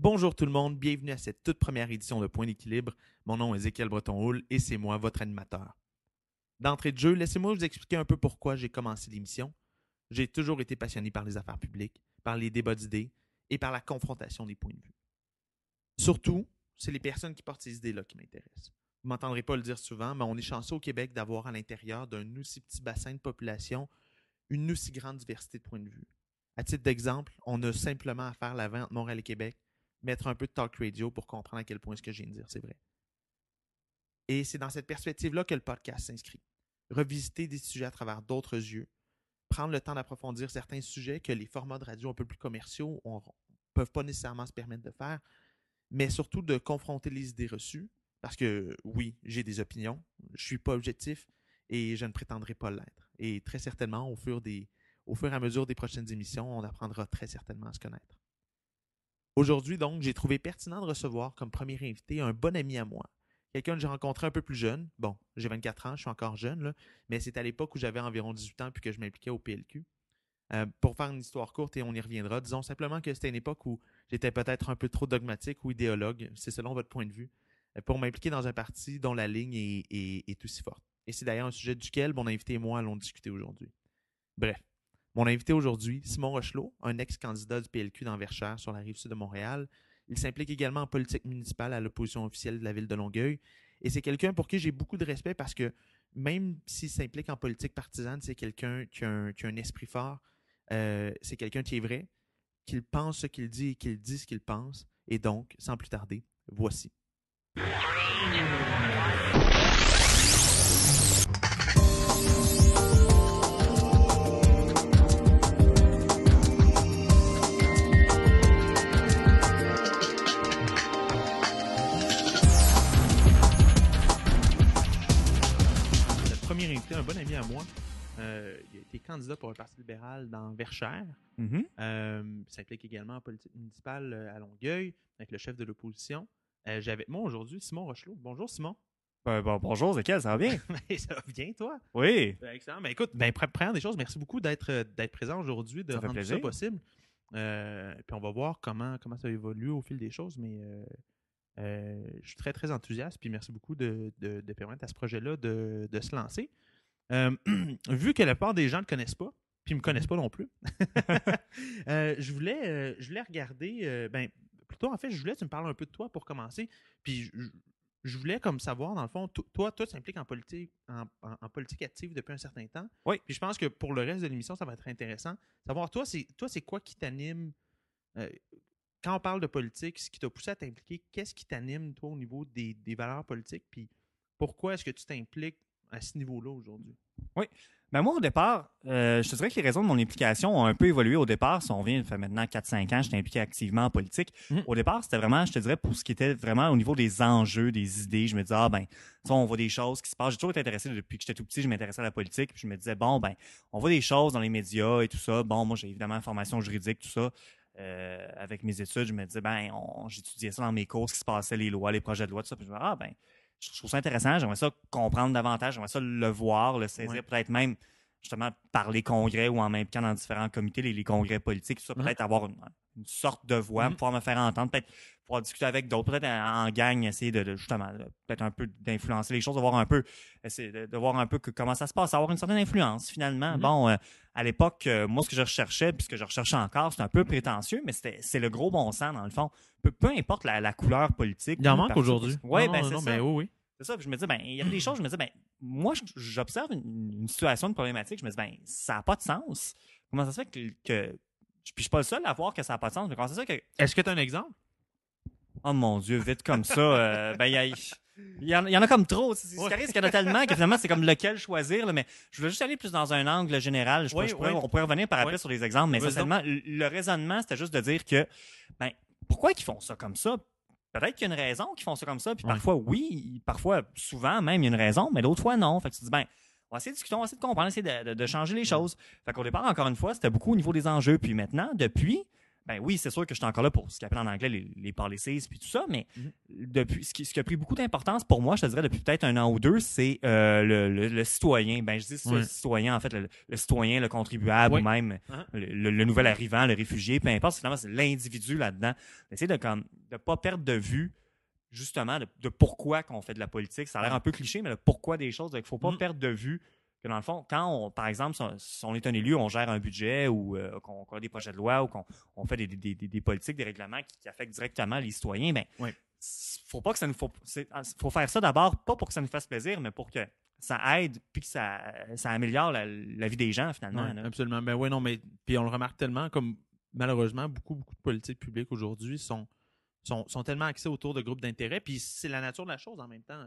Bonjour tout le monde, bienvenue à cette toute première édition de Point d'équilibre. Mon nom est Ezekiel Breton-Houle et c'est moi, votre animateur. D'entrée de jeu, laissez-moi vous expliquer un peu pourquoi j'ai commencé l'émission. J'ai toujours été passionné par les affaires publiques, par les débats d'idées et par la confrontation des points de vue. Surtout, c'est les personnes qui portent ces idées-là qui m'intéressent. Vous m'entendrez pas le dire souvent, mais on est chanceux au Québec d'avoir à l'intérieur d'un aussi petit bassin de population une aussi grande diversité de points de vue. À titre d'exemple, on a simplement à faire la vente Montréal et Québec, mettre un peu de talk radio pour comprendre à quel point ce que je viens de dire, c'est vrai. Et c'est dans cette perspective-là que le podcast s'inscrit. Revisiter des sujets à travers d'autres yeux, prendre le temps d'approfondir certains sujets que les formats de radio un peu plus commerciaux ne peuvent pas nécessairement se permettre de faire, mais surtout de confronter les idées reçues, parce que oui, j'ai des opinions, je suis pas objectif et je ne prétendrai pas l'être. Et très certainement, au fur, des, au fur et à mesure des prochaines émissions, on apprendra très certainement à se connaître. Aujourd'hui, donc, j'ai trouvé pertinent de recevoir comme premier invité un bon ami à moi, quelqu'un que j'ai rencontré un peu plus jeune. Bon, j'ai 24 ans, je suis encore jeune, mais c'est à l'époque où j'avais environ 18 ans puis que je m'impliquais au PLQ. Euh, pour faire une histoire courte et on y reviendra, disons simplement que c'était une époque où j'étais peut-être un peu trop dogmatique ou idéologue, c'est selon votre point de vue, euh, pour m'impliquer dans un parti dont la ligne est, est aussi forte. Et c'est d'ailleurs un sujet duquel mon invité et moi allons discuter aujourd'hui. Bref, mon invité aujourd'hui, Simon Rochelot, un ex-candidat du PLQ d'Anverchères sur la rive sud de Montréal. Il s'implique également en politique municipale à l'opposition officielle de la ville de Longueuil. Et c'est quelqu'un pour qui j'ai beaucoup de respect parce que même s'il s'implique en politique partisane, c'est quelqu'un qui, a un esprit fort. Euh, c'est quelqu'un qui est vrai, qu'il pense ce qu'il dit et qu'il dit ce qu'il pense. Et donc, sans plus tarder, voici. Un bon ami à moi. Euh, il a été candidat pour le Parti libéral dans Verchères. Euh, il s'implique également en politique municipale euh, à Longueuil avec le chef de l'opposition. J'ai avec moi aujourd'hui Simon Rochelot. Bonjour Simon. Ben, bonjour Zékel, ça va bien? Ben, ça va bien, toi? Oui. Ben, excellent. Ben, écoute, ben, première des choses, merci beaucoup d'être présent aujourd'hui, de rendre ça possible. puis on va voir comment, comment ça évolue au fil des choses, mais je suis très, très enthousiaste. Puis merci beaucoup de, permettre à ce projet-là de, de, se lancer. Euh, vu que la plupart des gens ne le connaissent pas, puis ne me connaissent pas non plus, euh, je, voulais, euh, je voulais regarder, ben, plutôt en fait, je voulais que tu me parles un peu de toi pour commencer. Puis je, voulais comme savoir, dans le fond, toi, toi, tu t'impliques en politique, en, politique active depuis un certain temps. Oui. Puis je pense que pour le reste de l'émission, ça va être intéressant. Savoir, toi, c'est toi, c'est quoi qui t'anime? quand on parle de politique, ce qui t'a poussé à t'impliquer, qu'est-ce qui t'anime, toi, au niveau des, des valeurs politiques? Puis pourquoi est-ce que tu t'impliques à ce niveau-là aujourd'hui? Oui. Ben moi, au départ, euh, je te dirais que les raisons de mon implication ont un peu évolué au départ. Si on vient, ça fait maintenant 4-5 ans, je suis impliqué activement en politique. Mhm. Au départ, c'était vraiment, je te dirais, pour ce qui était vraiment au niveau des enjeux, des idées. Je me disais, ah ben, on voit des choses qui se passent. J'ai toujours été intéressé depuis que j'étais tout petit, je m'intéressais à la politique. Puis je me disais, bon, ben, on voit des choses dans les médias et tout ça. Bon, moi, j'ai évidemment une formation juridique, tout ça. Euh, avec mes études, je me disais, ben, j'étudiais ça dans mes cours, ce qui se passait, les lois, les projets de loi, tout ça. Puis je me disais, ah ben, je trouve ça intéressant. J'aimerais ça comprendre davantage. J'aimerais ça le voir, le saisir, peut-être même justement par les congrès ou en m'impliquant dans différents comités, les, congrès politiques, tout ça, peut-être avoir une, sorte de voix, pour mm-hmm. pouvoir me faire entendre, peut-être pouvoir discuter avec d'autres, peut-être en, gang, essayer de, justement, peut-être un peu d'influencer les choses, de voir un peu, essayer de, voir un peu comment ça se passe, avoir une certaine influence finalement. Mm-hmm. Bon, euh, à l'époque, euh, moi, ce que je recherchais, puis ce que je recherchais encore, c'était un peu prétentieux, mais c'est le gros bon sens dans le fond. Peu, peu importe la, couleur politique. Il en manque aujourd'hui. Oui, ben c'est ça. Ben oui, oui. C'est ça. Puis je me dis, ben, il y a des choses, je me dis, ben, moi, j'observe une, situation de problématique. Je me dis, ben, ça n'a pas de sens. Comment ça se fait que, que. Puis je suis pas le seul à voir que ça n'a pas de sens, mais comment ça se fait que. Est-ce que tu as un exemple? Oh mon Dieu, vite comme ça. Euh, ben, il y, y, en, y, en a comme trop. C'est ce qu'il y en a tellement que finalement, c'est comme lequel choisir. Là, mais je voulais juste aller plus dans un angle général. Je, pourrais, on pourrait revenir par après sur les exemples, mais essentiellement, le raisonnement, c'était juste de dire que, ben, pourquoi ils font ça comme ça? peut-être qu'il y a une raison qu'ils font ça comme ça. Puis parfois, oui, parfois, souvent même, il y a une raison, mais d'autres fois, non. Fait que tu te dis, ben, on va essayer de discuter, on va essayer de comprendre, essayer de, changer les choses. Fait qu'au départ, encore une fois, c'était beaucoup au niveau des enjeux. Puis maintenant, depuis, ben oui, c'est sûr que je suis encore là pour ce qu'on appelle en anglais les, les policies puis tout ça, mais Mhm. depuis ce qui, ce qui a pris beaucoup d'importance pour moi, je te dirais depuis peut-être un an ou deux, c'est euh, le, le- le citoyen. Ben je dis Ouais. citoyen en fait, le, le citoyen, le contribuable ou même Uh-huh. le, le- le nouvel arrivant, le réfugié, peu importe. Finalement, c'est l'individu là-dedans. D'essayer de comme de pas perdre de vue justement de, de pourquoi qu'on fait de la politique. Ça a l'air un peu cliché, mais le pourquoi des choses. Il faut pas Mhm. perdre de vue que dans le fond, quand on, par exemple, si on, si on est un élu, on gère un budget ou euh, qu'on a des projets de loi ou qu'on on fait des, des- des- des politiques, des règlements qui, qui affectent directement les citoyens, ben, Ouais. s- faut pas que ça nous faut, faut faire ça d'abord, pas pour que ça nous fasse plaisir, mais pour que ça aide puis que ça, ça améliore la, la vie des gens finalement. Absolument. Ben ouais, non, mais puis on le remarque tellement comme malheureusement, beaucoup, beaucoup de politiques publiques aujourd'hui sont, sont, sont tellement axées autour de groupes d'intérêt. Puis c'est la nature de la chose en même temps.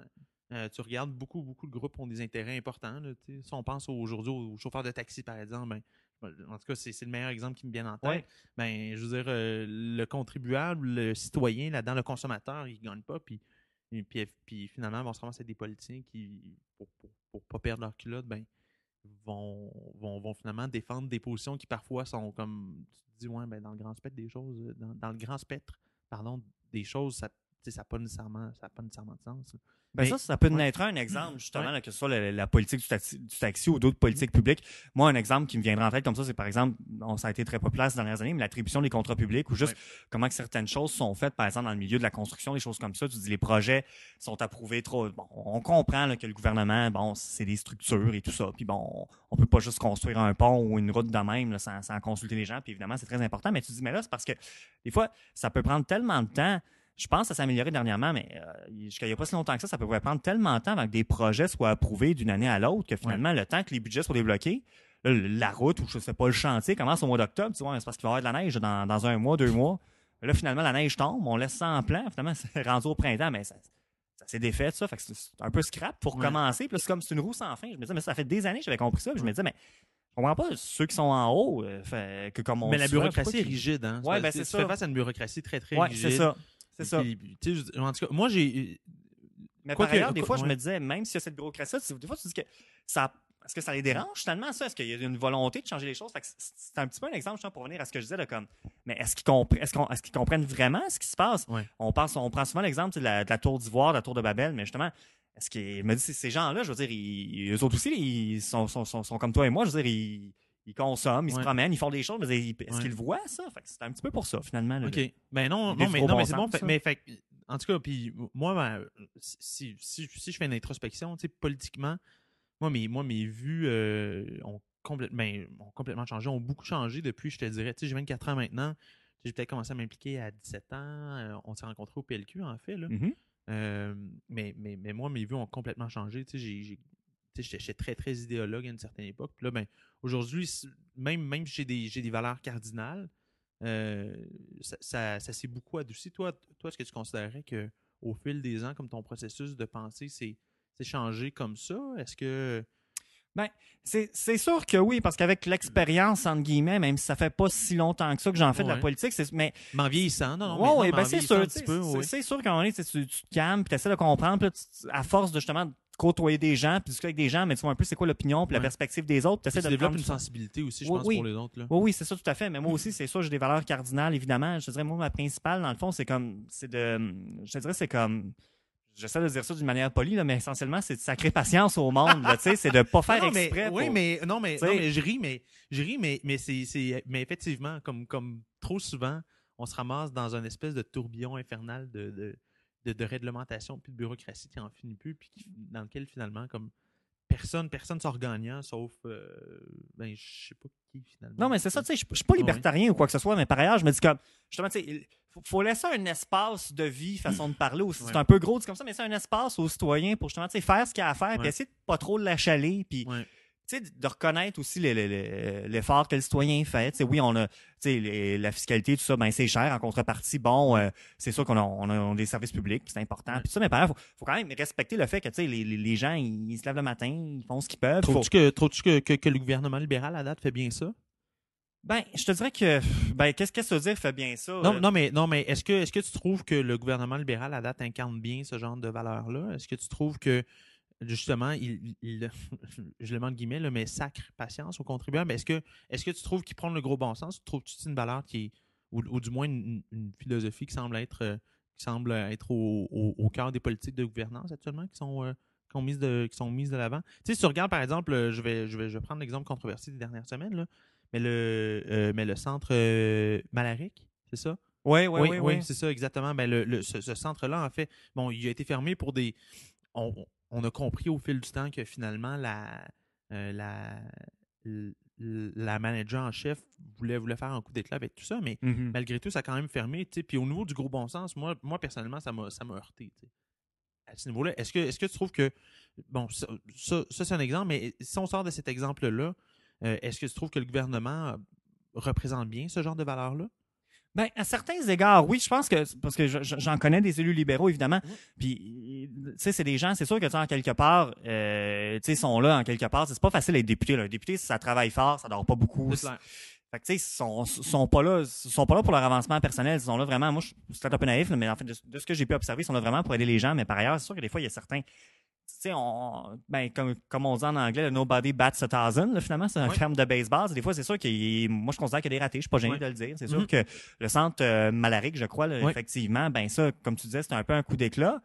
Euh, tu regardes, beaucoup, beaucoup de groupes ont des intérêts importants. là, si on pense aujourd'hui aux chauffeurs de taxi, par exemple, ben, en tout cas, c'est le meilleur exemple qui me vient en tête. Ouais. Ben, je veux dire, euh, le contribuable, le citoyen, là-dedans, le consommateur, il ne gagne pas. Puis, puis, puis finalement, ils vont se ramasser des politiciens qui, pour, pour, pour pas perdre leur culotte, ben, vont, vont, vont finalement défendre des positions qui parfois sont comme tu te dis ouais ben dans le grand spectre des choses euh, dans, dans le grand spectre pardon des choses ça ça n'a pas nécessairement ça a pas nécessairement de sens. Ben ça, ça peut ouais. être un exemple, justement, là, que ce soit la, la politique du taxi, du taxi ou d'autres politiques publiques. Moi, un exemple qui me viendrait en tête comme ça, c'est par exemple, on, ça a été très populaire ces dernières années, mais l'attribution des contrats publics ou juste Ouais. comment que certaines choses sont faites, par exemple, dans le milieu de la construction, des choses comme ça. Tu dis les projets sont approuvés trop. Bon, on comprend là, que le gouvernement, bon, c'est des structures et tout ça. Puis bon, on, on peut pas juste construire un pont ou une route de même là, sans, sans consulter les gens. Puis évidemment, c'est très important. Mais tu dis, mais là, c'est parce que des fois, ça peut prendre tellement de temps. Je pense que ça s'est amélioré dernièrement, mais euh, jusqu'à il n'y a pas si longtemps que ça, ça pouvait prendre tellement de temps avant que des projets soient approuvés d'une année à l'autre que finalement, le temps que les budgets soient débloqués, là, la route ou je sais pas, le chantier commence au mois d'octobre. Tu vois, c'est parce qu'il va y avoir de la neige dans, dans un mois, deux mois. Là, finalement, la neige tombe, on laisse ça en plan. Finalement, c'est rendu au printemps, mais ça, ça s'est défait, ça. Fait que c'est un peu scrap pour Ouais. commencer. Puis là, c'est comme c'est une roue sans fin. Je me disais, mais ça fait des années que j'avais compris ça. Puis je me disais, mais je comprends pas ceux qui sont en haut, euh, fait que comme on mais la bureaucratie est rigide hein Ouais, Tu- ben, tu c'est fais ça. face à une bureaucratie très très Ouais, rigide c'est ça. C'est ça. puis, tu sais, je- en tout cas moi j'ai Mais Quoi par que- ailleurs, des fois, je me disais, même s'il y a cette bureaucratie, des fois, tu dis que ça. Est-ce que ça les dérange finalement, ça? Est-ce qu'il y a une volonté de changer les choses? C'est- un petit peu un exemple, justement, pour revenir à ce que je disais, de comme, mais est-ce qu'ils compre- comprennent vraiment ce qui se passe? Ouais. On, pense, on prend souvent l'exemple la, de la tour d'Ivoire, de la tour de Babel, mais justement, est-ce qu'ils me dit ces gens-là, je veux dire, ils, eux autres aussi, ils sont, sont, sont, sont comme toi et moi, je veux dire, ils, ils consomment, ils se promènent, ils font des choses, mais est-ce Ouais. qu'ils le voient, ça? Fait que c'est un petit peu pour ça, finalement. là, OK. le- Ben non, non, mais, non, mais c'est bon. fait- mais fait, en tout cas, puis moi, ben, si, si, si je fais une introspection, tu sais, politiquement, moi, mes, moi, mes vues euh, ont, complètement, ben, ont complètement changé, ont beaucoup changé depuis, je te dirais. Tu sais, j'ai 24 ans maintenant. J'ai peut-être commencé à m'impliquer à 17 ans. euh, on s'est rencontrés au PLQ, en fait. Là. Mhm. Euh, mais, mais, mais moi, mes vues ont complètement changé. Tu sais, j'ai- j'étais très, très idéologue à une certaine époque. Puis là, ben, aujourd'hui, même, même si j'ai des, des valeurs cardinales, euh, ça, ça, ça s'est beaucoup adouci. Toi, toi est-ce que tu considérais que au fil des ans, comme ton processus de pensée s'est changé comme ça? Est-ce que. C'est c'est sûr que oui, parce qu'avec l'expérience, entre guillemets, même si ça fait pas si longtemps que ça que j'en fais de la politique, c'est- mais Mais en vieillissant, non, non, Ouais, ouais, ben en c'est sûr. c'est- oui. Sûr qu'à un moment donné, tu, te calmes, puis tu essaies de comprendre, puis à force de justement côtoyer des gens, puis discuter avec des gens, mais tu vois un peu c'est quoi l'opinion, puis la perspective des autres, tu de développes une ça. sensibilité aussi, je Oui, pense, oui. pour les autres. Là. Oui, oui, c'est ça, tout à fait. Mais moi aussi, c'est ça, j'ai des valeurs cardinales, évidemment. Je te dirais, moi, ma principale, dans le fond, c'est comme, c'est de, je te dirais, c'est comme, j'essaie de dire ça d'une manière polie, là, mais essentiellement, c'est de sacrer patience au monde, tu sais, c'est de pas faire Non, non, mais- exprès. Oui, mais non, mais, non, je ris, mais je ris, mais, mais c'est, mais effectivement, comme, comme trop souvent, on se ramasse dans un espèce de tourbillon infernal de, de, de, de réglementation puis de bureaucratie qui en finit plus, puis qui- dans lequel finalement, comme personne, personne sort gagnant, sauf, euh, ben, je sais pas qui finalement. Non, mais c'est ça, tu sais, je suis pas Ouais. libertarien ou quoi que ce soit, mais par ailleurs, je me dis comme, justement, tu sais, faut, faut laisser un espace de vie, façon de parler aussi. C'est un peu gros, c'est comme ça, mais c'est un espace aux citoyens pour justement, tu sais, faire ce qu'il y a à faire, puis essayer de pas trop l'achaler, puis, Ouais. De reconnaître aussi le- le- le- l'effort que le citoyen fait. Oui, on a, les- la fiscalité, tout ça, ben c'est cher. En contrepartie, bon, euh, c'est sûr qu'on a, on a- on a des services publics, c'est important. Tout ça, mais par ailleurs, faut, faut quand même respecter le fait que, les, les- les gens, ils, ils se lèvent le matin, ils font ce qu'ils peuvent. Faut- Trouves-tu que, trouves-tu que, que, que le gouvernement libéral à date fait bien ça? Ben, je te dirais que, ben, qu'est-ce que ça veut dire, fait bien ça? Non, euh, non, mais, non, mais est-ce que, est-ce que tu trouves que le gouvernement libéral à date incarne bien ce genre de valeurs-là? Est-ce que tu trouves que, justement, il, il- je le mets en guillemets, là, mais sacre patience aux contribuables? Est-ce que, est-ce que tu trouves qu'il prend le gros bon sens? Trouves-tu une valeur qui est ou, du moins une, philosophie qui semble être, euh, qui semble être au, au, cœur des politiques de gouvernance actuellement qui sont, euh, qui sont mises de, qui sont mises de l'avant? Tu sais, si tu regardes, par exemple, je vais, je vais, je vais prendre l'exemple controversé des dernières semaines, là, mais, le, mais le centre Malaric, c'est ça? Oui, oui, oui. Oui, c'est ça, exactement. Ben, le, ce, centre-là, en fait, bon, il a été fermé pour des. On, on, a compris au fil du temps que finalement, la, la, la manager en chef voulait, voulait faire un coup d'éclat avec tout ça, mais mm-hmm. malgré tout, ça a quand même fermé. Puis au niveau du gros bon sens, moi, moi personnellement, ça m'a heurté. À ce niveau-là, est-ce que, est que tu trouves que. Bon, ça, ça, c'est un exemple, mais si on sort de cet exemple-là, euh, est-ce que tu trouves que le gouvernement représente bien ce genre de valeur-là? Ben, à certains égards, oui, je pense que parce que j'en connais des élus libéraux évidemment. Puis, tu sais, c'est des gens, c'est sûr que en quelque part, euh, tu sais, sont là en quelque part. C'est pas facile d'être député. Là. Député, ça travaille fort, ça dort pas beaucoup. Fait que, tu sais, sont, sont pas là, sont pas là pour leur avancement personnel. Ils sont là vraiment, moi, je suis peut-être un peu naïf, mais en fait, de, de ce que j'ai pu observer, ils sont là vraiment pour aider les gens. Mais par ailleurs, c'est sûr que des fois, il y a certains, on, ben, comme, comme on dit en anglais, le nobody bats a thousand, finalement, c'est un terme de baseball. Des fois, c'est sûr que moi, je considère qu'il y a des ratés. Je suis pas gêné de le dire. C'est sûr mm-hmm. que le centre euh, Malaric, je crois, effectivement, ben, ça, comme tu disais, c'est un peu un coup d'éclat.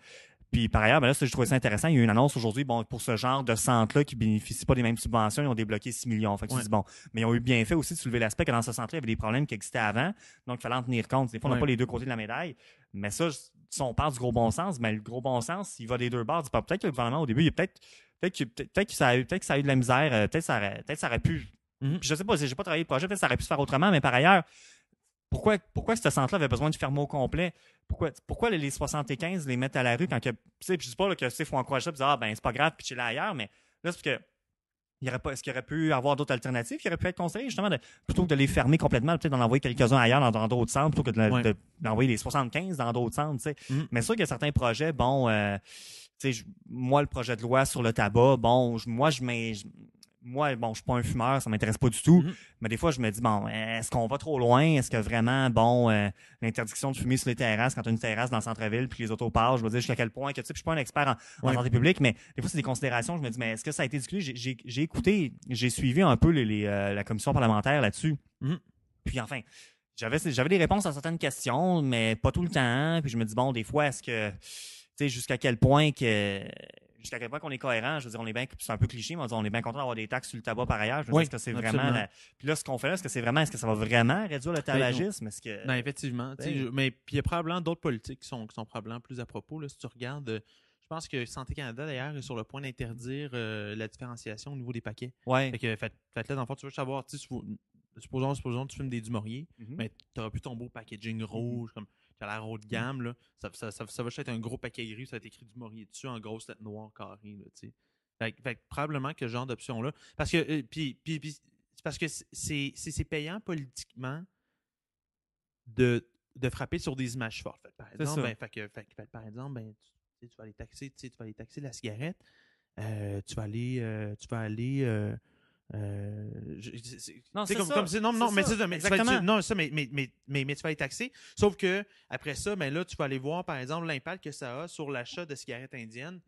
Puis par ailleurs, ben là, je trouvais ça intéressant. Il y a eu une annonce aujourd'hui, bon, pour ce genre de centre-là qui bénéficie pas des mêmes subventions, ils ont débloqué 6 millions. Fait que bon. Mais ils ont eu bien fait aussi de soulever l'aspect que dans ce centre-là, il y avait des problèmes qui existaient avant. Donc, il fallait en tenir compte. Des fois, on n'a pas les deux côtés de la médaille. Mais ça, si on parle du gros bon sens, mais le gros bon sens, il va des deux bords. Peut-être que le gouvernement, au début, il peut-être peut-être que, peut que, ça a, peut que ça a eu de la misère, euh, peut-être que ça aurait, peut ça aurait pu. Mm-hmm. Je sais pas, j'ai pas travaillé le projet, peut-être que ça aurait pu se faire autrement, mais par ailleurs, pourquoi, pourquoi ce centre-là avait besoin de fermer au complet? Pourquoi, pourquoi les 75 les mettre à la rue quand que. Tu sais, je dis pas là, que c'est faut encourager ça, puis dire, ah ben c'est pas grave, puis là ailleurs, mais là, c'est parce que il aurait pas, est-ce qu'il aurait pu avoir d'autres alternatives? Qui auraient pu être conseillées, justement, de, plutôt que de les fermer complètement, peut-être d'en envoyer quelques-uns ailleurs dans, d'autres centres, plutôt que d'envoyer les 75 dans d'autres centres, tu sais. Mm-hmm. Mais sûr qu'il y a certains projets, bon, euh, tu sais, moi, le projet de loi sur le tabac, bon, moi, je moi, bon, je suis pas un fumeur, ça m'intéresse pas du tout. Mm-hmm. Mais des fois, je me dis, bon, est-ce qu'on va trop loin? Est-ce que vraiment, bon, euh, l'interdiction de fumer sur les terrasses, quand tu as une terrasse dans le centre-ville, puis les autos partent, je veux dire jusqu'à quel point, que tu sais, je suis pas un expert en, santé publique, mais des fois, c'est des considérations. Je me dis, mais est-ce que ça a été discuté? J'ai écouté, j'ai suivi un peu les, euh, la commission parlementaire là-dessus. Mm-hmm. Puis enfin, j'avais j'avais des réponses à certaines questions, mais pas tout le temps. Puis je me dis, bon, des fois, est-ce que, tu sais, jusqu'à quel point que jusqu'à quel point qu'on est cohérent. Je veux dire, on est bien, c'est un peu cliché, mais on, est bien content d'avoir des taxes sur le tabac par ailleurs. Je veux dire, est-ce que c'est vraiment, puis là, ce qu'on fait là, est-ce que c'est vraiment, est-ce que ça va vraiment réduire le ben, tabagisme? Est-ce que. Ben, effectivement. Ben mais puis il y a probablement d'autres politiques qui sont, qui sont probablement plus à propos, là. Si tu regardes, euh, je pense que Santé Canada, d'ailleurs, est sur le point d'interdire euh, la différenciation au niveau des paquets. Ouais. Fait que, faites-le, dans le fond, tu veux savoir, supposons, supposons, tu fumes des Dumorier, mm-hmm. mais tu n'auras plus ton beau packaging rouge, comme qui a l'air haut de gamme, là, ça, ça, ça, ça va être un gros paquet gris, ça va être écrit du Maurier dessus en grosse lettre noire carrée. Là, fait, fait, probablement que ce genre d'option-là. Parce que euh, puis, puis, puis parce que c'est payant politiquement de, de frapper sur des images fortes. Fait, par exemple, ben, fait, que, fait, par exemple, ben, tu, tu, vas aller taxer, tu vas aller taxer la cigarette, euh, tu vas aller, euh, tu vas aller euh, non, c'est comme, comme non, non, mais ça, mais, non, ça, mais, mais, mais, mais, tu vas les taxer. Sauf que après ça, ben là, tu vas aller voir, par exemple, l'impact que ça a sur l'achat de cigarettes indiennes.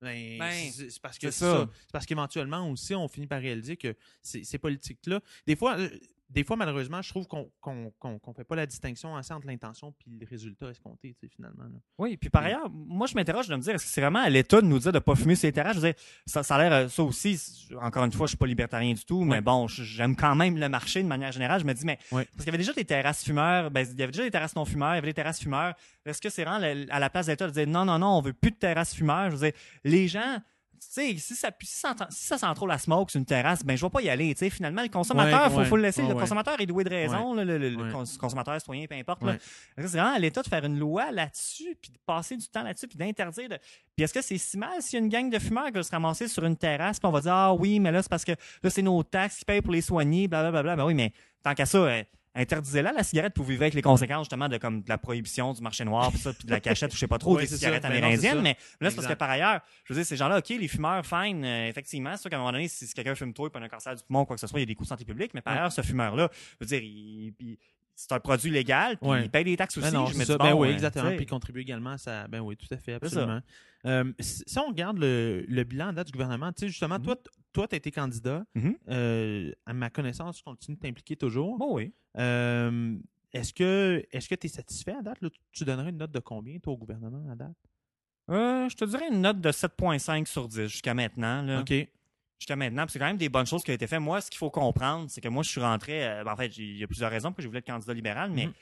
Ben, ben c'est parce que c'est parce qu'éventuellement aussi, on finit par réaliser que ces politiques-là, des fois, euh, des fois, malheureusement, je trouve qu'on ne fait pas la distinction assez entre l'intention et le résultat escompté, finalement. Oui, puis par ailleurs, moi, je m'interroge de me dire, est-ce que c'est vraiment à l'État de nous dire de ne pas fumer sur les terrasses? Je veux dire, ça, ça a l'air, euh, ça aussi, encore une fois, je suis pas libertarien du tout, mais bon, j'aime quand même le marché de manière générale. Je me dis, mais, parce qu'il y avait déjà des terrasses fumeurs, ben, il y avait déjà des terrasses non fumeurs, il y avait des terrasses fumeurs. Est-ce que c'est vraiment à la place de l'État de dire, non, non, non, on veut plus de terrasses fumeurs? Je veux dire, les gens, si ça, si, ça, si ça sent trop la smoke sur une terrasse, ben je vais pas y aller. finalement, le consommateur, il faut, le laisser. le consommateur est doué de raison, le, consommateur citoyen, peu importe. C'est vraiment à l'État de faire une loi là-dessus, puis de passer du temps là-dessus, puis d'interdire. De... Puis est-ce que c'est si mal s'il y a une gang de fumeurs qui va se ramasser sur une terrasse, puis on va dire Ah oui, mais là, c'est parce que là, c'est nos taxes qui payent pour les soigner, blablabla. Ben oui, mais tant qu'à ça, hein, interdisez-la la cigarette pour vivre avec les conséquences justement de comme de la prohibition du marché noir puis ça puis de la cachette ou je sais pas trop des cigarettes ben amérindiennes mais, là c'est parce que par ailleurs je veux dire ces gens-là ok les fumeurs fine euh, effectivement c'est sûr qu'à un moment donné si, quelqu'un fume trop et peut un cancer du poumon ou quoi que ce soit il y a des coûts de santé publique mais par ailleurs ce fumeur là je veux dire il, c'est un produit légal, puis il paye des taxes ben aussi. je ben oui, exactement. Puis il contribue également à ça. Ben oui, tout à fait, absolument. Euh, si on regarde le, bilan en date du gouvernement, tu sais, justement, toi, toi, tu as été candidat. Mm-hmm. Euh, à ma connaissance, tu continues de t'impliquer toujours. Bon, oui. Euh, est-ce que est-ce que tu es satisfait à date? Tu donnerais une note de combien, toi, au gouvernement, à date? Euh, je te dirais une note de 7,5 sur 10 jusqu'à maintenant. Là. OK. Jusqu'à maintenant, c'est quand même des bonnes choses qui ont été faites. Moi, ce qu'il faut comprendre, c'est que moi, je suis rentré. euh, ben, en fait, il y a plusieurs raisons pour que je voulais être candidat libéral, mais Mhm.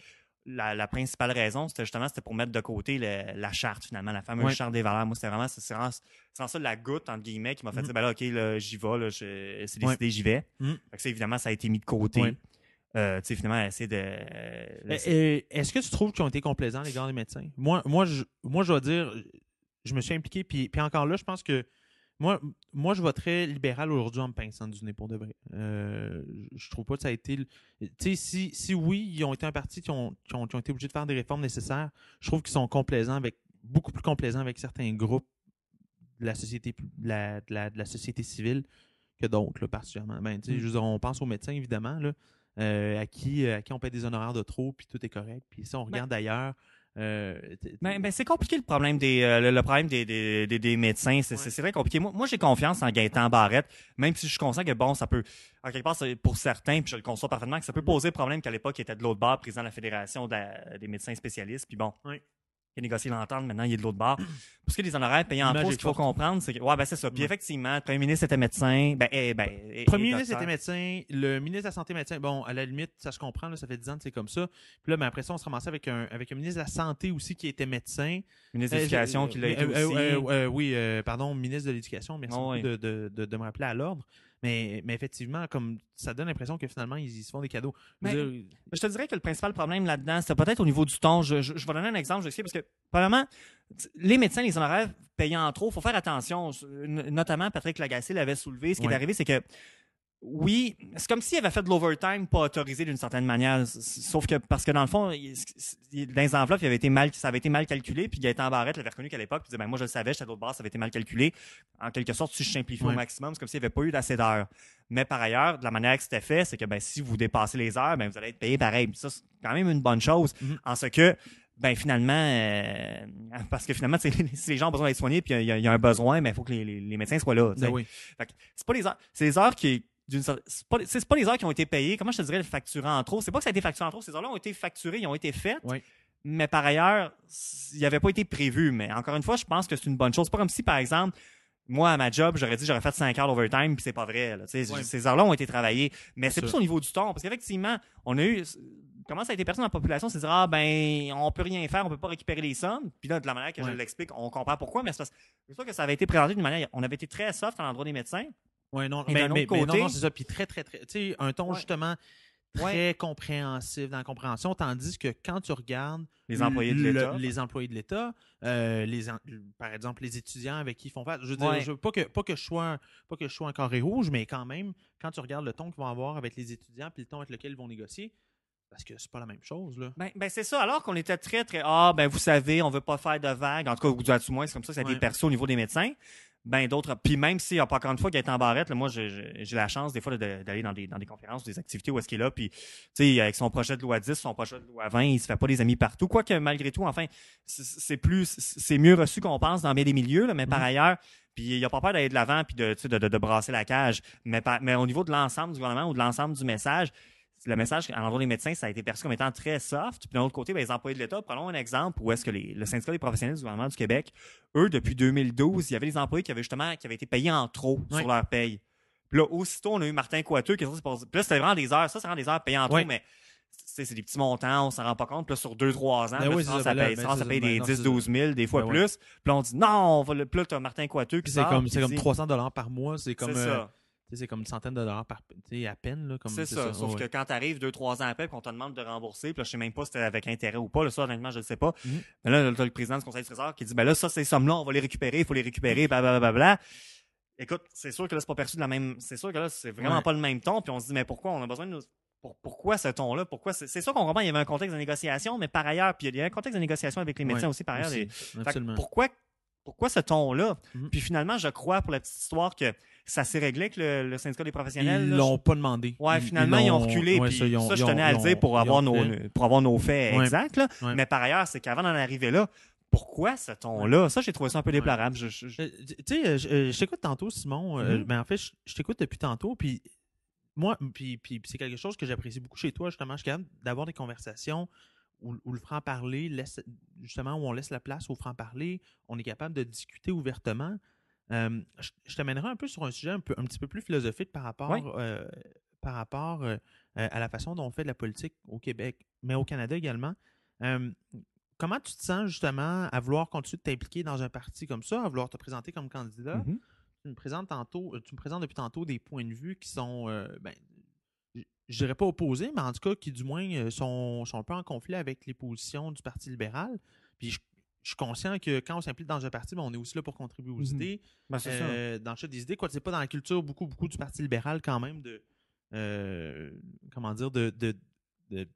la, la principale raison, c'était justement c'était pour mettre de côté le- la charte, finalement, la fameuse charte des valeurs. Moi, c'était vraiment, c'est vraiment, ça la goutte, entre guillemets, qui m'a fait Mhm. dire, ben là, OK, là, j'y vais, c'est décidé, j'y vais. Fait que ça, évidemment, ça a été mis de côté. Euh, tu sais, finalement, essayer de. euh, Est-ce que tu trouves qu'ils ont été complaisants, les gars des médecins? Moi, moi, je, moi, je dois dire, je me suis impliqué, puis, puis encore là, je pense que moi, moi, je voterais libéral aujourd'hui en me pinçant du nez pour de vrai. Euh, je trouve pas que ça a été. Tu sais, si, si oui, ils ont été un parti qui ont, qui, ont, qui ont été obligés de faire des réformes nécessaires, je trouve qu'ils sont complaisants avec beaucoup plus complaisants avec certains groupes de la société de la, de la, de la société civile que d'autres, particulièrement. Ben, tu sais, Mm. on pense aux médecins, évidemment, là, euh, à, qui, à qui on paie des honoraires de trop, puis tout est correct. Puis si on regarde ailleurs. Euh, Ben, ben, c'est compliqué le problème des euh, le, le problème des, des, des, des médecins. C'est Ouais. compliqué. Moi, moi j'ai confiance en Gaëtan Barrette, même si je suis conscient que bon, ça peut, en quelque part, pour certains, puis je le conçois parfaitement, que ça peut poser problème qu'à l'époque, il était de l'autre bord, président de la Fédération de la- des médecins spécialistes. Puis bon, Ouais. Il a négocié l'entente, maintenant il est de l'autre bord. Pour ce qui est des honoraires payés en est ce qu'il faut comprendre, c'est que, ouais, ben c'est ça. Puis Ouais. effectivement, le premier ministre était médecin, ben, eh, ben, et- Premier et ministre était médecin, le ministre de la Santé médecin. Bon, à la limite, ça se comprend, là, ça fait 10 ans que c'est comme ça. Puis là, ben, après ça, on se ramassait avec un, avec un ministre de la Santé aussi qui était médecin. ministre de Euh, l'Éducation euh, qui l'a euh, été euh, aussi. euh, euh, oui, euh, pardon, ministre de l'Éducation. Merci Ah beaucoup ouais. de, de, de, de me rappeler à l'ordre. Mais, mais effectivement, comme ça donne l'impression que finalement, ils, ils se font des cadeaux. Je Mais- dire, Je te dirais que le principal problème là-dedans, c'est peut-être au niveau du ton. Je, je, je vais donner un exemple, je sais, parce que, probablement, les médecins, les honoraires payant trop, faut faire attention. Notamment, Patrick Lagacé l'avait soulevé. Ce qui Ouais. est arrivé, c'est que, oui, c'est comme s'il avait fait de l'overtime pas autorisé d'une certaine manière. Sauf que, parce que dans le fond, il- il- dans les enveloppes, il avait été mal, ça avait été mal calculé, puis Gaëtan Barrette l'avait reconnu qu'à l'époque, puis il disait, ben, moi, je le savais, j'étais à l'autre bord, ça avait été mal calculé. En quelque sorte, si je simplifie au maximum, c'est comme s'il n'y avait pas eu d'assez d'heures. Mais par ailleurs, de la manière que c'était fait, c'est que ben, si vous dépassez les heures, ben, vous allez être payé pareil. Puis ça, c'est quand même une bonne chose. Mhm. En ce que, ben finalement, euh, parce que finalement, si les gens ont besoin d'être soignés, puis il y, a- il y a un besoin, ben il faut que les, les- les médecins soient là. ben oui. C'est pas les heures, c'est les heures qui d'une c'est pas, pas les heures qui ont été payées. Comment je te dirais le facturé en trop? C'est pas que ça a été facturé en trop. Ces heures-là ont été facturées, ils ont été faites. Mais par ailleurs, il n'y avait pas été prévu. Mais encore une fois, je pense que c'est une bonne chose. Pas comme si, par exemple, moi, à ma job, j'aurais dit j'aurais fait 5 heures d'overtime, puis c'est pas vrai. là. Ces heures-là ont été travaillées. Mais C'est plus au niveau du ton. Parce qu'effectivement, on a eu. Comment ça a été perçu dans la population, c'est dire Ah ben on peut rien faire, on peut pas récupérer les sommes. Puis là, de la manière que je l'explique, on comprend pourquoi, mais c'est parce c'est sûr que ça avait été présenté d'une manière. On avait été très soft à l'endroit des médecins. Ouais, non, mais, non, non, c'est ça. Puis très, très, très. Tu sais, un ton Ouais. justement très compréhensif dans la compréhension, tandis que quand tu regardes Les employés de l'État. les employés de l'État, euh, les en- par exemple les étudiants avec qui ils font face. Je veux dire, Ouais. je veux pas que pas que je sois pas que je sois un carré rouge, mais quand même, quand tu regardes le ton qu'ils vont avoir avec les étudiants puis le ton avec lequel ils vont négocier, parce que c'est pas la même chose là. Ben, ben c'est ça. Alors qu'on était très, très. Ah, ben vous savez, on veut pas faire de vagues. En tout cas, du moins, c'est comme ça que ça a Ouais. perçu au niveau des médecins. Ben d'autres. Puis même si, pas encore une fois, Gaëtan Barrette, là, moi, j'ai- la chance des fois d'aller dans des, dans des conférences, des activités où est-ce qu'il est là. Puis, tu sais, avec son projet de loi 10, son projet de loi 20, il se fait pas des amis partout. Quoique, malgré tout, enfin, c'est- plus, c'est mieux reçu qu'on pense dans bien des milieux, là, mais par Mhm. ailleurs, puis il a pas peur d'aller de l'avant puis de, de, de, de brasser la cage. Mais, par- mais au niveau de l'ensemble du gouvernement ou de l'ensemble du message, le message à l'endroit des médecins, ça a été perçu comme étant très soft. Puis d'un autre côté, ben, les employés de l'État, prenons un exemple où est-ce que les, le syndicat des professionnels du gouvernement du Québec, eux, depuis 2012, il y avait des employés qui avaient justement qui avaient été payés en trop sur leur paye. Puis là, aussitôt, on a eu Martin Coiteux qui a Puis là, c'était vraiment des heures. Ça, c'est vraiment des heures payées en trop, mais c'est c'est des petits montants, on s'en rend pas compte. Puis là, sur 2-3 ans, Ben là, oui, tu c'est penses ça, ben payer ça, des ben non, 10, c'est 12 000, des fois plus. Puis là, on dit non, on va le. Puis là, t'as Martin Coiteux qui C'est sort, comme c'est comme dit- 300 dollars par mois, c'est comme C'est euh, ça. Tu c'est comme une centaine de dollars par tu à peine là comme C'est ça. Sauf que quand t'arrives deux, trois ans après, qu'on te demande de rembourser, puis là, je sais même pas si c'était avec intérêt ou pas, là, ça, honnêtement, je ne sais pas. Mhm. Mais là, t'as le président du conseil du trésor qui dit, ben là, ça, ces sommes-là, on va les récupérer, il faut les récupérer, blablabla. Écoute, c'est sûr que là, c'est pas perçu de la même, c'est sûr que là, c'est vraiment Ouais. pas le même ton, puis on se dit, mais pourquoi? On a besoin de nous, pour- pourquoi ce ton-là? Pourquoi c'est, sûr qu'on comprend, il y avait un contexte de négociation, mais par ailleurs, puis il y a un contexte de négociation avec les médecins aussi, par ailleurs. aussi, Fait pourquoi, pourquoi ce ton-là? Mhm. Puis finalement, je crois, pour la petite histoire, que ça s'est réglé avec le, le syndicat des professionnels. Ils l'ont pas demandé. Ouais, finalement, ils, ont reculé. ouais, ça, ils ont- ça, je tenais à le dire pour avoir, nos, fait. pour avoir nos faits Ouais. exacts. là. Ouais. Mais par ailleurs, c'est qu'avant d'en arriver là, pourquoi ce ton-là? Ça, j'ai trouvé ça un peu déplorable. Euh, Tu sais, euh, je, euh, je t'écoute tantôt, Simon. euh, Mhm. ben, en fait, je, je t'écoute depuis tantôt, puis moi, puis, puis, c'est quelque chose que j'apprécie beaucoup chez toi, justement. Je suis capable d'avoir des conversations où, le franc-parler laisse, justement, où on laisse la place au franc-parler. On est capable de discuter ouvertement. Je, je t'amènerai un peu sur un sujet un, peu, un petit peu plus philosophique par rapport, par rapport à la façon dont on fait de la politique au Québec, mais au Canada également. comment tu te sens justement à vouloir continuer de t'impliquer dans un parti comme ça, à vouloir te présenter comme candidat? Mm-hmm tu me présentes tantôt, tu me présentes depuis tantôt des points de vue qui sont, ben, je dirais pas opposés, mais en tout cas qui du moins sont, sont, un peu en conflit avec les positions du Parti libéral. Puis je, suis conscient que quand on s'implique dans un parti, ben, on est aussi là pour contribuer aux mmh idées. Ben, dans le chat des idées, quoi, c'est pas dans la culture beaucoup, beaucoup du Parti libéral quand même de comment dire de, de, de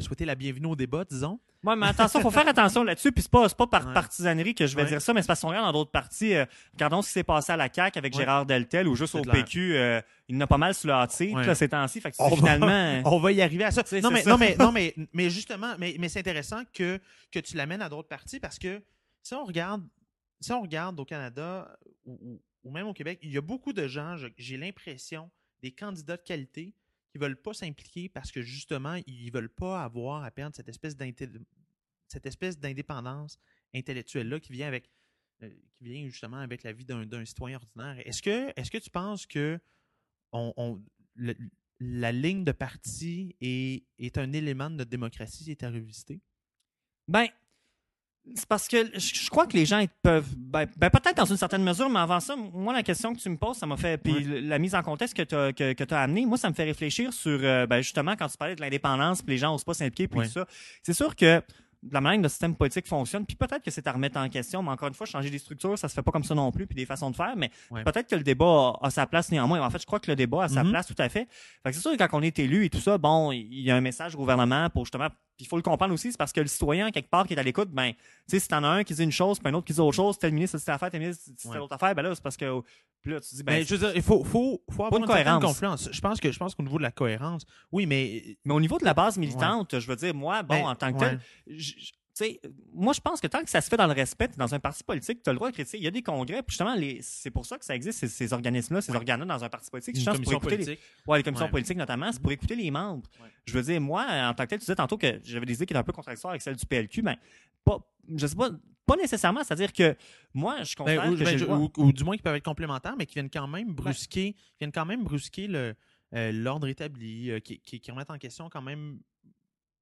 souhaiter la bienvenue au débat, disons. Oui, mais attention, faut faire attention là-dessus. Puis c'est pas, pas par partisanerie que je vais dire ça, mais c'est parce qu'on regarde dans d'autres parties. Euh, regardons ce qui s'est passé à la CAQ avec Gérard Deltel ou juste au PQ. Euh, il n'a pas mal sous là, ces temps-ci. Fait que on finalement. Va, on va y arriver à ça. Non mais, non, mais, non, mais, mais justement, mais, mais c'est intéressant que, que tu l'amènes à d'autres parties parce que si on regarde, si on regarde au Canada ou, ou même au Québec, il y a beaucoup de gens, j'ai l'impression, des candidats de qualité qui veulent pas s'impliquer parce que justement, ils veulent pas avoir à perdre cette espèce d'indépendance intellectuelle-là qui vient avec euh, qui vient justement avec la vie d'un citoyen ordinaire. Est-ce que, est que tu penses que la ligne de parti est, est un élément de notre démocratie qui est à revisiter? Ben, c'est parce que je crois que les gens peuvent. Ben, ben, peut-être dans une certaine mesure, mais avant ça, moi, la question que tu me poses, ça m'a fait. Puis la mise en contexte que tu as, que, que as amené, moi, ça me fait réfléchir sur. Euh, ben, justement, quand tu parlais de l'indépendance, puis les gens n'osent pas s'impliquer, puis tout ça. C'est sûr que la manière dont le système politique fonctionne. Puis peut-être que c'est à remettre en question, mais encore une fois, changer des structures, ça se fait pas comme ça non plus, puis des façons de faire. Mais peut-être que le débat a, sa place néanmoins. En fait, je crois que le débat a sa mm-hmm. place tout à fait. Fait que c'est sûr que quand on est élu et tout ça, bon, il y a un message au gouvernement pour justement il faut le comprendre aussi, c'est parce que le citoyen, quelque part, qui est à l'écoute, ben, tu sais, si t'en as un qui dit une chose, puis un autre qui dit autre chose, tel ministre telle affaire, tel ministre dit telle autre affaire, ben là, c'est parce que, puis là, tu dis, ben. je veux dire, il faut, faut, faut avoir une, cohérence. confluence. Je pense que, je pense qu'au niveau de la cohérence, oui, mais. Mais au niveau de la base militante, je veux dire, moi, bon, ben, en tant que tel, moi, je pense que tant que ça se fait dans le respect, dans un parti politique, tu as le droit de critiquer. Il y a des congrès, puis justement, c'est pour ça que ça existe, ces, organismes-là, ces organes-là dans un parti politique. Une commission politique. Les, ouais, les commissions politiques notamment, c'est pour écouter les membres. Je veux dire, moi, en tant que tel, tu disais tantôt que j'avais des idées qui étaient un peu contradictoires avec celles du PLQ, mais pas, je sais pas, pas nécessairement. C'est-à-dire que moi, je ben, comprends que ben, ou, du moins qui peuvent être complémentaires, mais qui viennent quand même brusquer, viennent quand même brusquer le, euh, l'ordre établi, euh, qui, qui, qui, remettent en question quand même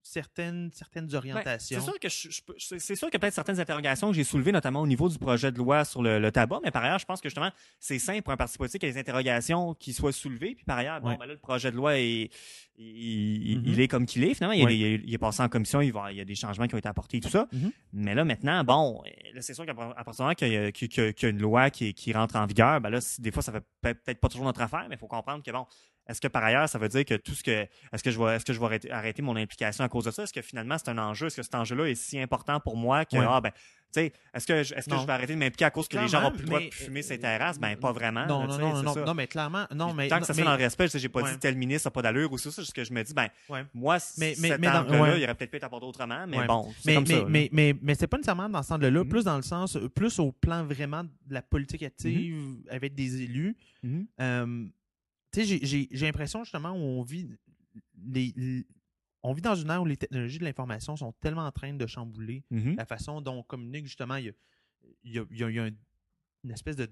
certaines, certaines ben, orientations. c'est sûr que je, c'est sûr qu'il y a peut-être certaines interrogations que j'ai soulevées, notamment au niveau du projet de loi sur le, tabac, mais par ailleurs, je pense que justement, c'est simple pour un parti politique qu'il y ait des interrogations qui soient soulevées, puis par ailleurs, bon, ben là, le projet de loi est, il, mm-hmm. est comme qu'il est, finalement. Il, est passé en commission, il, va, il y a des changements qui ont été apportés et tout ça. Mm-hmm. Mais là, maintenant, bon, c'est sûr qu'à partir du moment qu'il y, a une loi qui, qui rentre en vigueur, ben là, des fois, ça fait peut-être pas toujours notre affaire, mais il faut comprendre que, bon, est-ce que par ailleurs, ça veut dire que tout ce que. Est-ce que je vais, est-ce que je vais arrêter, mon implication à cause de ça? Est-ce que finalement c'est un enjeu? Est-ce que cet enjeu-là est si important pour moi que, ah, ben, tu sais, est-ce que, est-ce que je vais arrêter de m'impliquer à cause que les gens n'ont plus le droit de fumer ces terrasses? Ben, pas vraiment. Non, non, non, non, non, mais clairement, non, mais. Tant que ça se fait dans le respect, je j'ai pas dit tel ministre n'a pas d'allure ou ça, c'est ce que je me dis, ben, moi, mais, mais, cet angle-là, il aurait peut-être pu être apporté autrement, mais bon, c'est comme ça. Mais, mais, mais, c'est pas nécessairement dans ce angle-là, mm-hmm. plus dans le sens, plus au plan vraiment de la politique active mm-hmm. avec des élus. Mm-hmm j'ai l'impression justement où on vit les, on vit dans une ère où les technologies de l'information sont tellement en train de chambouler mm-hmm. la façon dont on communique justement. Il y a, une espèce de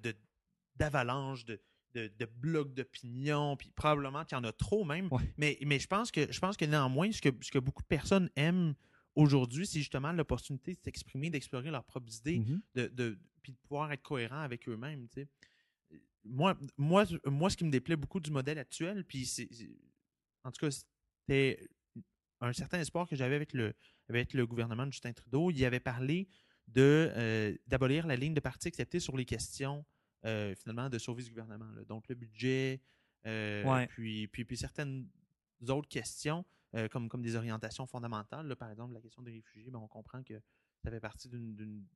d'avalanche de, de, de, blocs d'opinion, puis probablement qu'il y en a trop même. Mais, mais je pense que je pense que néanmoins, ce que, ce que beaucoup de personnes aiment aujourd'hui, c'est justement l'opportunité de s'exprimer, d'explorer leurs propres idées, mm-hmm. de, de, puis de pouvoir être cohérent avec eux-mêmes moi, moi, moi, ce qui me déplaît beaucoup du modèle actuel, puis c'est, en tout cas, c'était un certain espoir que j'avais avec le, avec le gouvernement de Justin Trudeau. Il avait parlé de euh, d'abolir la ligne de parti acceptée sur les questions euh, finalement de service du gouvernement. Donc le budget, euh, puis, puis, puis certaines autres questions comme, comme des orientations fondamentales. par exemple, la question des réfugiés, ben, on comprend que ça fait partie d'une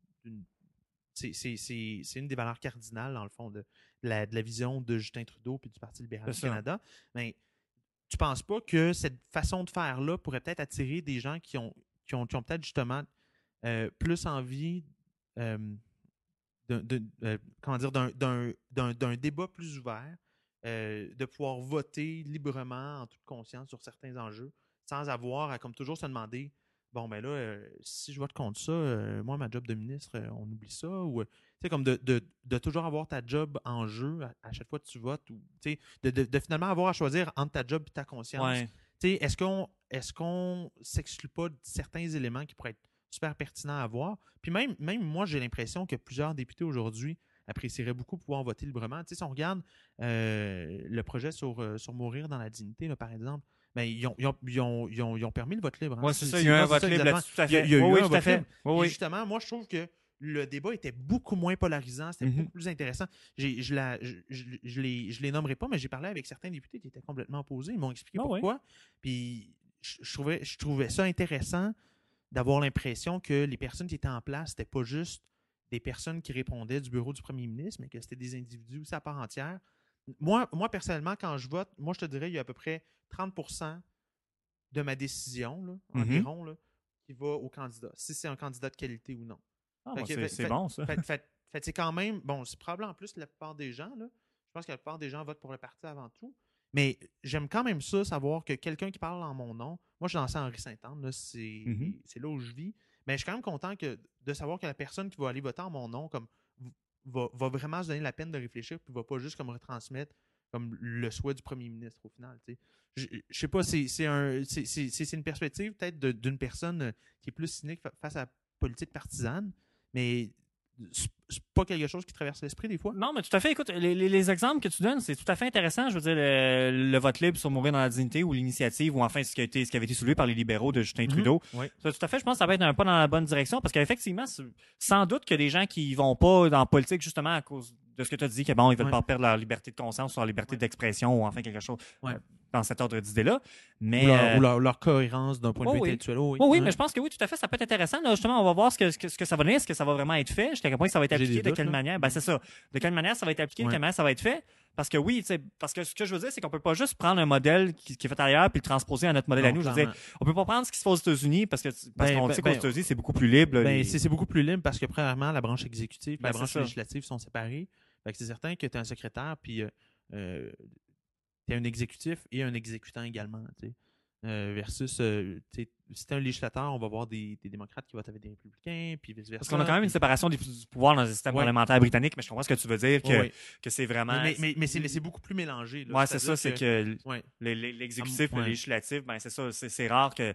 c'est une des valeurs cardinales, dans le fond, de la, de la vision de Justin Trudeau et du Parti libéral du Canada. Mais tu penses pas que cette façon de faire-là pourrait peut-être attirer des gens qui ont, qui ont, peut-être justement euh, plus envie euh, euh, comment dire d'un débat plus ouvert, de pouvoir voter librement, en toute conscience, sur certains enjeux, sans avoir à, comme toujours, se demander bon, ben là, euh, si je vote contre ça, euh, moi, ma job de ministre, euh, on oublie ça. Ou, tu sais, comme de, de, de, toujours avoir ta job en jeu à, chaque fois que tu votes. Ou, tu sais, de, de, finalement avoir à choisir entre ta job et ta conscience. Tu sais, est-ce qu'on est-ce qu'on s'exclut pas de certains éléments qui pourraient être super pertinents à voir? Puis même, même moi, j'ai l'impression que plusieurs députés aujourd'hui apprécieraient beaucoup pouvoir voter librement. Tu sais, si on regarde le projet sur, sur mourir dans la dignité, là, par exemple, ben, ils, ont, ils, ont, ils, ont, ils, ont, permis le vote libre. Hein. Oui, c'est ça, il y a eu un vote libre là tout à fait. Il y a, eu un vote libre. Oui, justement, moi, je trouve que le débat était beaucoup moins polarisant, c'était mm-hmm. beaucoup plus intéressant. Je la, je, je, je, les, je les nommerai pas, mais j'ai parlé avec certains députés qui étaient complètement opposés. Ils m'ont expliqué ah pourquoi. Puis je, trouvais, je trouvais ça intéressant d'avoir l'impression que les personnes qui étaient en place, c'était pas juste des personnes qui répondaient du bureau du premier ministre, mais que c'était des individus aussi à part entière moi, moi, personnellement, quand je vote, moi, je te dirais, il y a à peu près 30% de ma décision, là, mm-hmm. environ, là, qui va au candidat, si c'est un candidat de qualité ou non. Ah, c'est bon, ça. Fait, c'est quand même, bon, c'est probablement en plus la plupart des gens, là. Je pense que la plupart des gens votent pour le parti avant tout. Mais j'aime quand même ça, savoir que quelqu'un qui parle en mon nom, moi, je suis dans Henri Saint-Anne, mm-hmm. c'est là où je vis. Mais je suis quand même content que, de savoir que la personne qui va aller voter en mon nom, comme va, vraiment se donner la peine de réfléchir, puis va pas juste comme retransmettre comme le souhait du premier ministre au final. Je, je sais pas, c'est un c'est une perspective peut-être d'une personne euh, qui est plus cynique face à la politique partisane, mais c'est pas quelque chose qui traverse l'esprit des fois. Non, mais tout à fait. Écoute, les, exemples que tu donnes, c'est tout à fait intéressant. Je veux dire, le, vote libre sur mourir dans la dignité ou l'initiative ou enfin ce qui, a été, ce qui avait été soulevé par les libéraux de Justin mhm. Trudeau. tout à fait, je pense que ça va être un pas dans la bonne direction parce qu'effectivement, sans doute que des gens qui vont pas dans la politique justement à cause de ce que tu as dit, que bon, ils veulent pas perdre leur liberté de conscience ou leur liberté d'expression ou enfin quelque chose euh, dans cet ordre d'idées-là. Mais, ou, leur, euh, cohérence d'un point de vue intellectuel. oui, oui, mais je pense que oui, tout à fait, ça peut être intéressant. justement, on va voir ce que, ce que, ça va donner, est-ce que ça va vraiment être fait, jusqu'à quel point ça va être appliqué, de quelle manière. Ben, c'est ça. De quelle manière ça va être appliqué, de quelle manière ça va être fait. Parce que oui, parce que ce que je veux dire, c'est qu'on peut pas juste prendre un modèle qui, est fait ailleurs puis le transposer à notre modèle à nous. Je veux dire, on peut pas prendre ce qui se fait aux États-Unis parce que parce ben, qu'on ben, sait qu'aux ben, États-Unis c'est beaucoup plus libre. Ben, c'est beaucoup plus libre parce que premièrement la branche exécutive, et la branche législative sont séparées c'est certain que tu es un secrétaire, puis euh, euh tu es un exécutif et un exécutant également. Euh, versus, euh, si tu un législateur, on va voir des, démocrates qui votent avec des républicains, puis vice-versa. Parce qu'on a quand même une séparation des pouvoirs dans le système parlementaire britannique, mais je comprends ce que tu veux dire, que, que c'est vraiment... Mais, mais, c'est beaucoup plus mélangé. Oui, c'est ça, c'est que, l'exécutif, le législatif, ben c'est ça, c'est rare que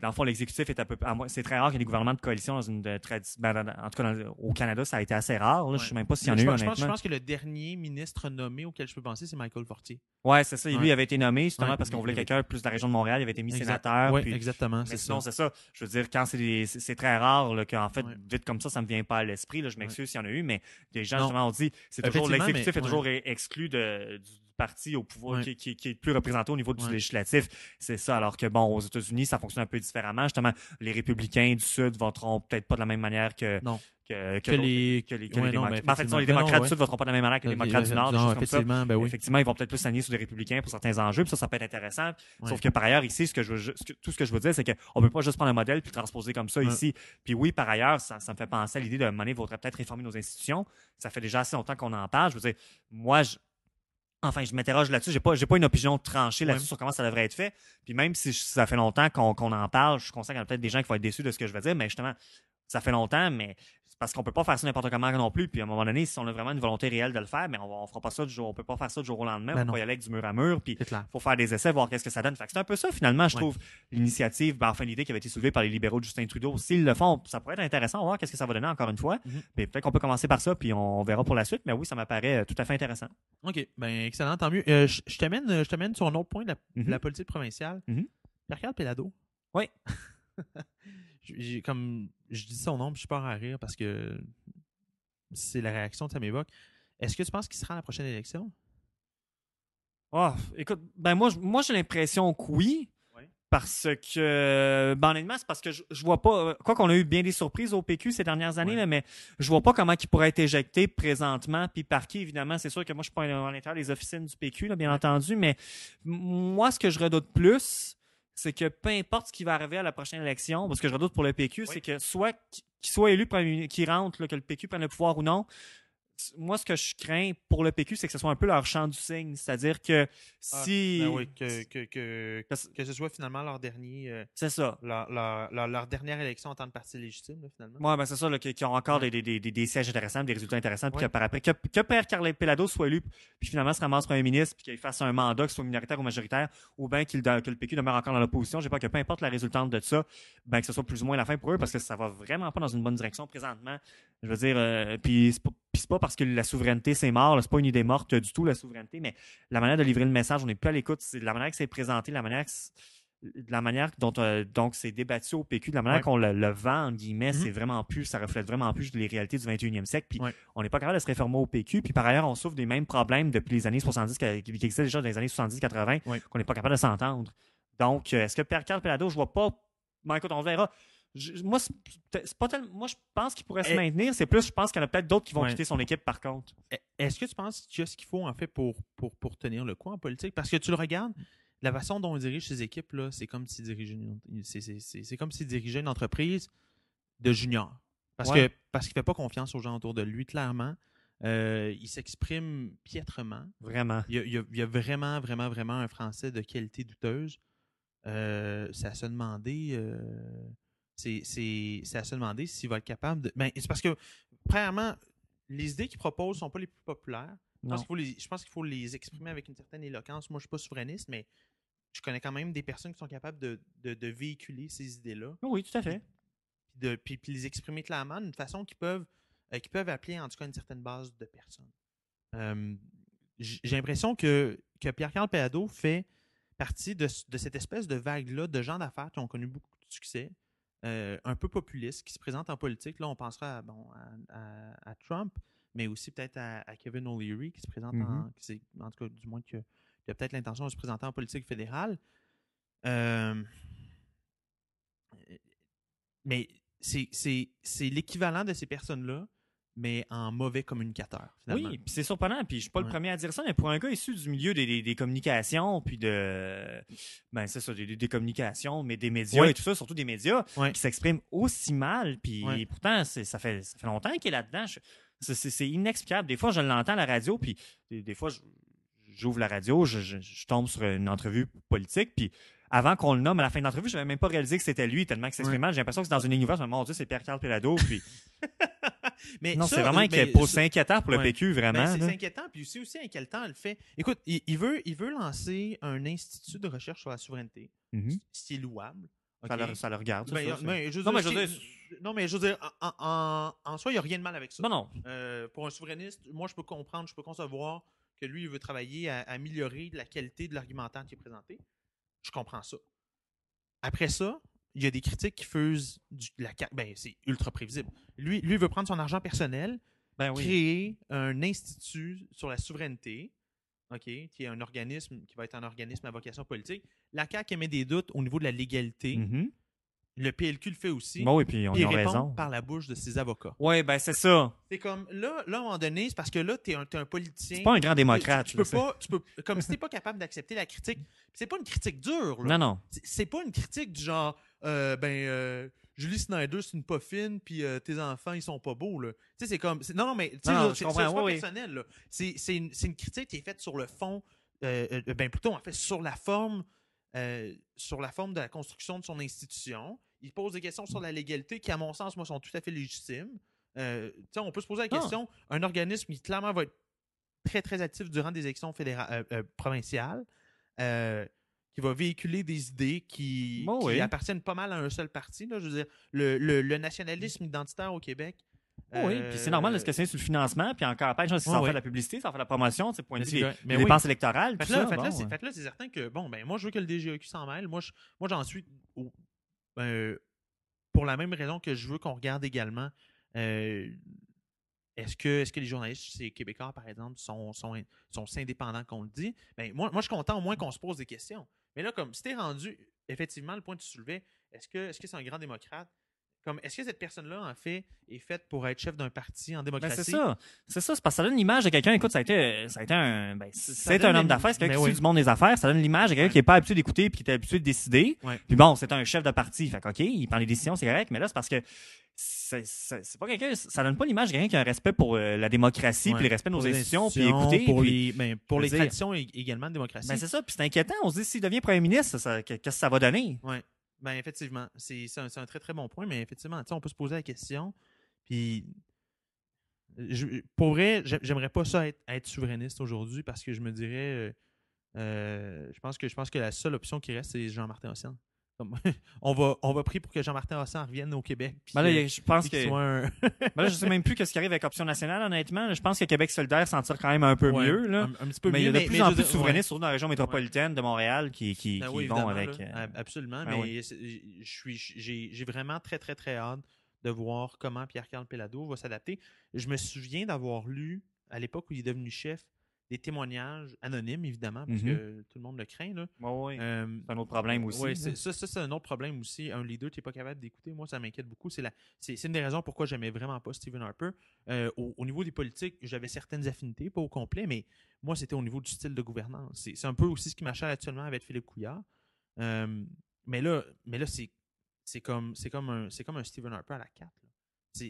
dans le fond, l'exécutif est un peu. C'est très rare qu'il y ait des gouvernements de coalition dans une tradition. Ben, en tout cas, au Canada, ça a été assez rare. Je ne sais même pas s'il y en a eu. Je pense, je pense, que le dernier ministre nommé auquel je peux penser, c'est Michael Fortier. Ouais, c'est ça. Lui, il avait été nommé justement parce qu'on voulait quelqu'un plus de la région de Montréal. Il avait été mis sénateur. Oui, exactement. C'est ça. Je veux dire, quand c'est très rare qu'en fait, vite comme ça, ça ne me vient pas à l'esprit. Je m'excuse s'il y en a eu, mais les gens, justement, ont dit c'est toujours l'exécutif est toujours exclu de, du parti au pouvoir qui, qui, est plus représenté au niveau du législatif. C'est ça. Alors que, bon, aux États-Unis, ça fonctionne un peu différemment. Justement, les républicains du Sud voteront peut-être pas de la même manière que, que, les, que les, démocrates. en fait, les démocrates du Sud ne voteront pas de la même manière que les démocrates du Nord. Non, effectivement, ben oui. effectivement, ils vont peut-être plus s'aligner sur les républicains pour certains enjeux, puis ça, ça peut être intéressant. Sauf que par ailleurs, ici, ce que je veux, tout ce que je veux dire, c'est qu'on ne peut pas juste prendre un modèle puis transposer comme ça ici. Puis oui, par ailleurs, ça, ça me fait penser à l'idée de monnaie vaudrait peut-être réformer nos institutions. Ça fait déjà assez longtemps qu'on en parle. Je veux dire, moi, je, Enfin, je m'interroge là-dessus. J'ai pas, j'ai pas une opinion tranchée là-dessus sur comment ça devrait être fait. Puis même si ça fait longtemps qu'on, qu'on en parle, je suis conscient qu'il y a peut-être des gens qui vont être déçus de ce que je vais dire, mais justement, ça fait longtemps, mais parce qu'on peut pas faire ça n'importe comment non plus. Puis à un moment donné, si on a vraiment une volonté réelle de le faire, mais on, on fera pas ça du jour, on peut pas faire ça du jour au lendemain. Ben on va y aller avec du mur à mur, puis faut faire des essais, voir qu'est-ce que ça donne. Fait c'est un peu ça finalement, je trouve l'initiative, ben, enfin l'idée qui avait été soulevée par les libéraux de Justin Trudeau. S'ils le font, ça pourrait être intéressant, on voir qu'est-ce que ça va donner encore une fois. Mm peut-être qu'on peut commencer par ça, puis on verra pour la suite. Mais oui, ça m'apparaît euh, tout à fait intéressant. Ok, ben excellent, tant mieux. Euh, je t'amène, je t'amène sur un autre point de la, mm-hmm. politique provinciale. Mm Pierre-Carl Pelado. Oui. comme je dis son nom, je pars à rire parce que c'est la réaction que ça m'évoque. Est-ce que tu penses qu'il sera à la prochaine élection? Oh, écoute, ben moi, moi j'ai l'impression que oui. Parce que, ben honnêtement, c'est parce que je, vois pas, quoi qu'on a eu bien des surprises au PQ ces dernières années, mais je vois pas comment il pourrait être éjecté présentement, puis par qui, évidemment. C'est sûr que moi, je suis pas en l'intérieur des officines du PQ, là, bien entendu, mais moi, ce que je redoute plus, c'est que peu importe ce qui va arriver à la prochaine élection, parce que je redoute pour le PQ, c'est que soit qu'il soit élu, qu'il rentre, que le PQ prenne le pouvoir ou non, moi, ce que je crains pour le PQ, c'est que ce soit un peu leur champ du signe. C'est-à-dire que si. Ben oui, que, que, que, que, ce soit finalement leur dernier. euh, C'est ça. leur, leur, leur, leur dernière élection en tant que parti légitime, là, finalement. Ouais, ben c'est ça, là, qui, qui ont encore des, des, des, des sièges intéressants, des résultats intéressants, puis que par après, que, que Père Carl Pelado soit élu, puis finalement se ramasse premier ministre, puis qu'il fasse un mandat, que ce soit minoritaire ou majoritaire, ou bien qu'il, que le PQ demeure encore dans l'opposition. J'ai pas que peu importe la résultante de ça, ben que ce soit plus ou moins la fin pour eux, parce que ça va vraiment pas dans une bonne direction présentement. Je veux dire, euh, puis c'est pas, puis c'est pas parce que la souveraineté c'est mort, c'est pas une idée morte du tout la souveraineté, mais la manière de livrer le message, on n'est plus à l'écoute, c'est la manière que c'est présenté, la manière que c'est- de la manière dont euh, donc c'est débattu au PQ, de la manière Ouais. qu'on le, le vend, en guillemets, Mhm. c'est vraiment plus, ça reflète vraiment plus les réalités du 21e siècle. Puis Ouais. on n'est pas capable de se réformer au PQ. Puis par ailleurs, on souffre des mêmes problèmes depuis les années 70, qui, qui existaient déjà dans les années 70-80, Ouais. qu'on n'est pas capable de s'entendre. Donc, euh, est-ce que Pierre Carl Pelado, je vois pas. Ben écoute, on verra. Je- moi, c'est pas tellement- moi, je pense qu'il pourrait se Eh. maintenir. C'est plus, je pense qu'il y en a peut-être d'autres qui vont Ouais. quitter son équipe, par contre. E- Est-ce que tu penses qu'il y a ce qu'il faut en fait pour, pour, pour tenir le coup en politique? Parce que tu le regardes, la façon dont on dirige ses équipes, là, c'est comme s'il dirigeait une, c'est- comme s'il dirigeait une entreprise de juniors. Parce Ouais. que parce qu'il fait pas confiance aux gens autour de lui, clairement. Euh, il s'exprime piètrement. Vraiment. Il y, a, il y a- il y a vraiment, vraiment, vraiment un français de qualité douteuse. Euh, c'est à se demander. euh, c'est, c'est, c'est à se demander s'il va être capable de. Ben, c'est parce que, premièrement, les idées qu'il propose sont pas les plus populaires. Je pense, qu'il faut les, je pense qu'il faut les exprimer avec une certaine éloquence. Moi, je suis pas souverainiste, mais je connais quand même des personnes qui sont capables de, de- de véhiculer ces idées-là, Oui, tout à fait. puis, de, puis, puis les exprimer clairement d'une façon qui peuvent, euh, qui peuvent appeler en tout cas une certaine base de personnes. Euh, J'ai l'impression que, que Pierre-Carl Péado fait partie de, de cette espèce de vague-là de gens d'affaires qui ont connu beaucoup de succès, euh, un peu populistes, qui se présentent en politique. Là, on pensera à, bon, à, à- à Trump, mais aussi peut-être à, Kevin O'Leary, qui se présente en. Mhm. qui en tout cas, du moins, qui a peut-être l'intention de se présenter en politique fédérale. Euh, mais c'est c'est- c'est l'équivalent de ces personnes-là, mais en mauvais communicateur, finalement. Oui, puis c'est surprenant, puis je suis pas le premier à dire ça, mais pour un gars issu du milieu des, des- des communications, puis de. Ben, c'est ça, des, communications, mais des médias Ouais. et tout ça, surtout des médias, Ouais. qui s'expriment aussi mal, puis pourtant, ça fait, ça fait longtemps qu'il est là-dedans. C'est- inexplicable. Des fois, je l'entends à la radio, puis des, des fois, j'ouvre la radio, je, je- je tombe sur une entrevue politique, puis avant qu'on le nomme à la fin de l'entrevue, je n'avais même pas réalisé que c'était lui, tellement que c'est. J'ai l'impression que c'est dans une dis, mon Dieu, c'est Pierre-Carl Pelado, puis Mais non, c'est vraiment euh, mais pour- c'est inquiétant pour le Ouais. PQ, vraiment. Ben, c'est là. c'est inquiétant, puis aussi, aussi inquiétant le fait. Écoute, il, il veut, il veut lancer un institut de recherche sur la souveraineté, Mhm. ce qui est louable. Ça, le, ça le regarde. ça, Ben, ça, mais je Non, mais je veux c'est- dire- non, mais je veux dire, en, en- en soi, il n'y a rien de mal avec ça. Non, non. Euh, pour un souverainiste, moi, je peux comprendre, je peux concevoir que lui, il veut travailler à, à améliorer la qualité de l'argumentaire qui est présenté. Je comprends ça. Après ça, il y a des critiques qui fusent du, la Ben, c'est ultra prévisible. Lui, lui, il veut prendre son argent personnel, Ben oui. créer un institut sur la souveraineté, OK, qui est un organisme qui va être un organisme à vocation politique. La CAQ émet des doutes au niveau de la légalité. Mhm. Le PLQ le fait aussi. Bon, oui, puis on a raison. par la bouche de ses avocats. Oui, ben c'est ça. C'est comme là, là, à un moment donné, c'est parce que là, t'es un, un politicien. C'est pas un grand démocrate. Tu, tu peux pas, tu peux, comme si t'es pas capable d'accepter la critique. C'est pas une critique dure. Là. Non, non. C'est pas une critique du genre, euh, ben, euh, Julie Snyder, c'est une pas fine, puis euh, tes enfants, ils sont pas beaux. Là. Tu sais, c'est comme. Non, non, mais c'est pas oui, personnel. là. C'est c'est une, critique qui est faite sur le fond, euh, ben plutôt, en fait, sur la forme, sur la forme de la construction de son institution. Il pose des questions sur la légalité qui, à mon sens, moi, sont tout à fait légitimes. Tu sais, on peut se poser la Ah. question, un organisme qui clairement va être très, très actif durant des élections fédérales, provinciales, qui va véhiculer des idées qui, qui appartiennent pas mal à un seul parti. Là, je veux dire, le, le- le nationalisme identitaire au Québec. Oui, euh, puis c'est normal de se questionner sur le financement, puis encore après, si ça en fait la publicité, ça en fait la promotion, c'est point de vue des, oui. dépenses électorales. Fait tout que là, ça, fait que là, bon, c'est ouais. certain que, bon, ben, moi, je veux que le DGEQ s'en mêle. Moi, je- moi j'en suis au- euh, pour la même raison que je veux qu'on regarde également. euh, est-ce que, est que les journalistes c'est québécois, par exemple, sont, sont, sont indépendants qu'on le dit? Ben, moi, moi, je suis content au moins qu'on se pose des questions. Mais là, comme si t'es rendu, effectivement, le point que tu soulevais, est-ce que c'est un grand démocrate? Comme, est-ce que cette personne-là, en fait, est faite pour être chef d'un parti en Ben, démocratie? c'est ça. C'est ça, c'est parce que ça donne l'image de quelqu'un. Écoute, ça a été, ça a été un, ben, c'est un homme d'affaires, c'est quelqu'un Ben qui oui. suit du monde des affaires. Ça donne l'image de quelqu'un Ouais. qui n'est pas habitué d'écouter puis qui est habitué de décider. Ouais. Puis bon, c'est un chef de parti. Fait que, OK, il prend les décisions, c'est correct. Mais là, c'est parce que c'est pas quelqu'un, ça donne pas l'image de quelqu'un qui a un respect pour euh, la démocratie, puis le respect de nos institutions, puis écouter. Pour puis- les, ben, pour les traditions ég- également de démocratie. Ben, c'est ça, puis c'est inquiétant. On se dit, s'il devient premier ministre, qu'est-ce que ça va donner? Ouais. Ben, effectivement, c'est un, un très très bon point, mais effectivement, on peut se poser la question. Puis, je- pour vrai, j'ai- j'aimerais pas ça être, être souverainiste aujourd'hui parce que je me dirais, euh, euh, je pense que je pense que la seule option qui reste, c'est Jean-Martin Ossian. On va on va prier pour que Jean-Martin Ossian revienne au Québec. Ben là, je pense que. qu'il soit un- ben là, je sais même plus ce qui arrive avec Option nationale, honnêtement. Je pense que Québec solidaire s'en tire quand même un peu Ouais, mieux. Là. un, un petit peu mais il y a de plus mais en plus de souverainistes, surtout dans la région métropolitaine de Montréal, qui, qui, Ben qui oui, vont avec. là. euh, Ab- Absolument, ben mais j'ai, vraiment très, très, très hâte de voir comment Pierre-Carl Pellado va s'adapter. Je me souviens d'avoir lu, à l'époque où il est devenu chef, des témoignages anonymes, évidemment, parce Mhm. que tout le monde le craint. Là. Euh, c'est un autre problème aussi. ça, ça, c'est un autre problème aussi. Un leader, tu n'es pas capable d'écouter. Moi, ça m'inquiète beaucoup. C'est, la, c'est, c'est une des raisons pourquoi j'aimais vraiment pas Stephen Harper. Euh, au, au niveau des politiques, j'avais certaines affinités, pas au complet, mais moi, c'était au niveau du style de gouvernance. C'est, un peu aussi ce qui m'achète actuellement avec Philippe Couillard. Euh, mais là, mais là c'est, c'est, comme, c'est, comme un, c'est comme un Stephen Harper à la 4. là.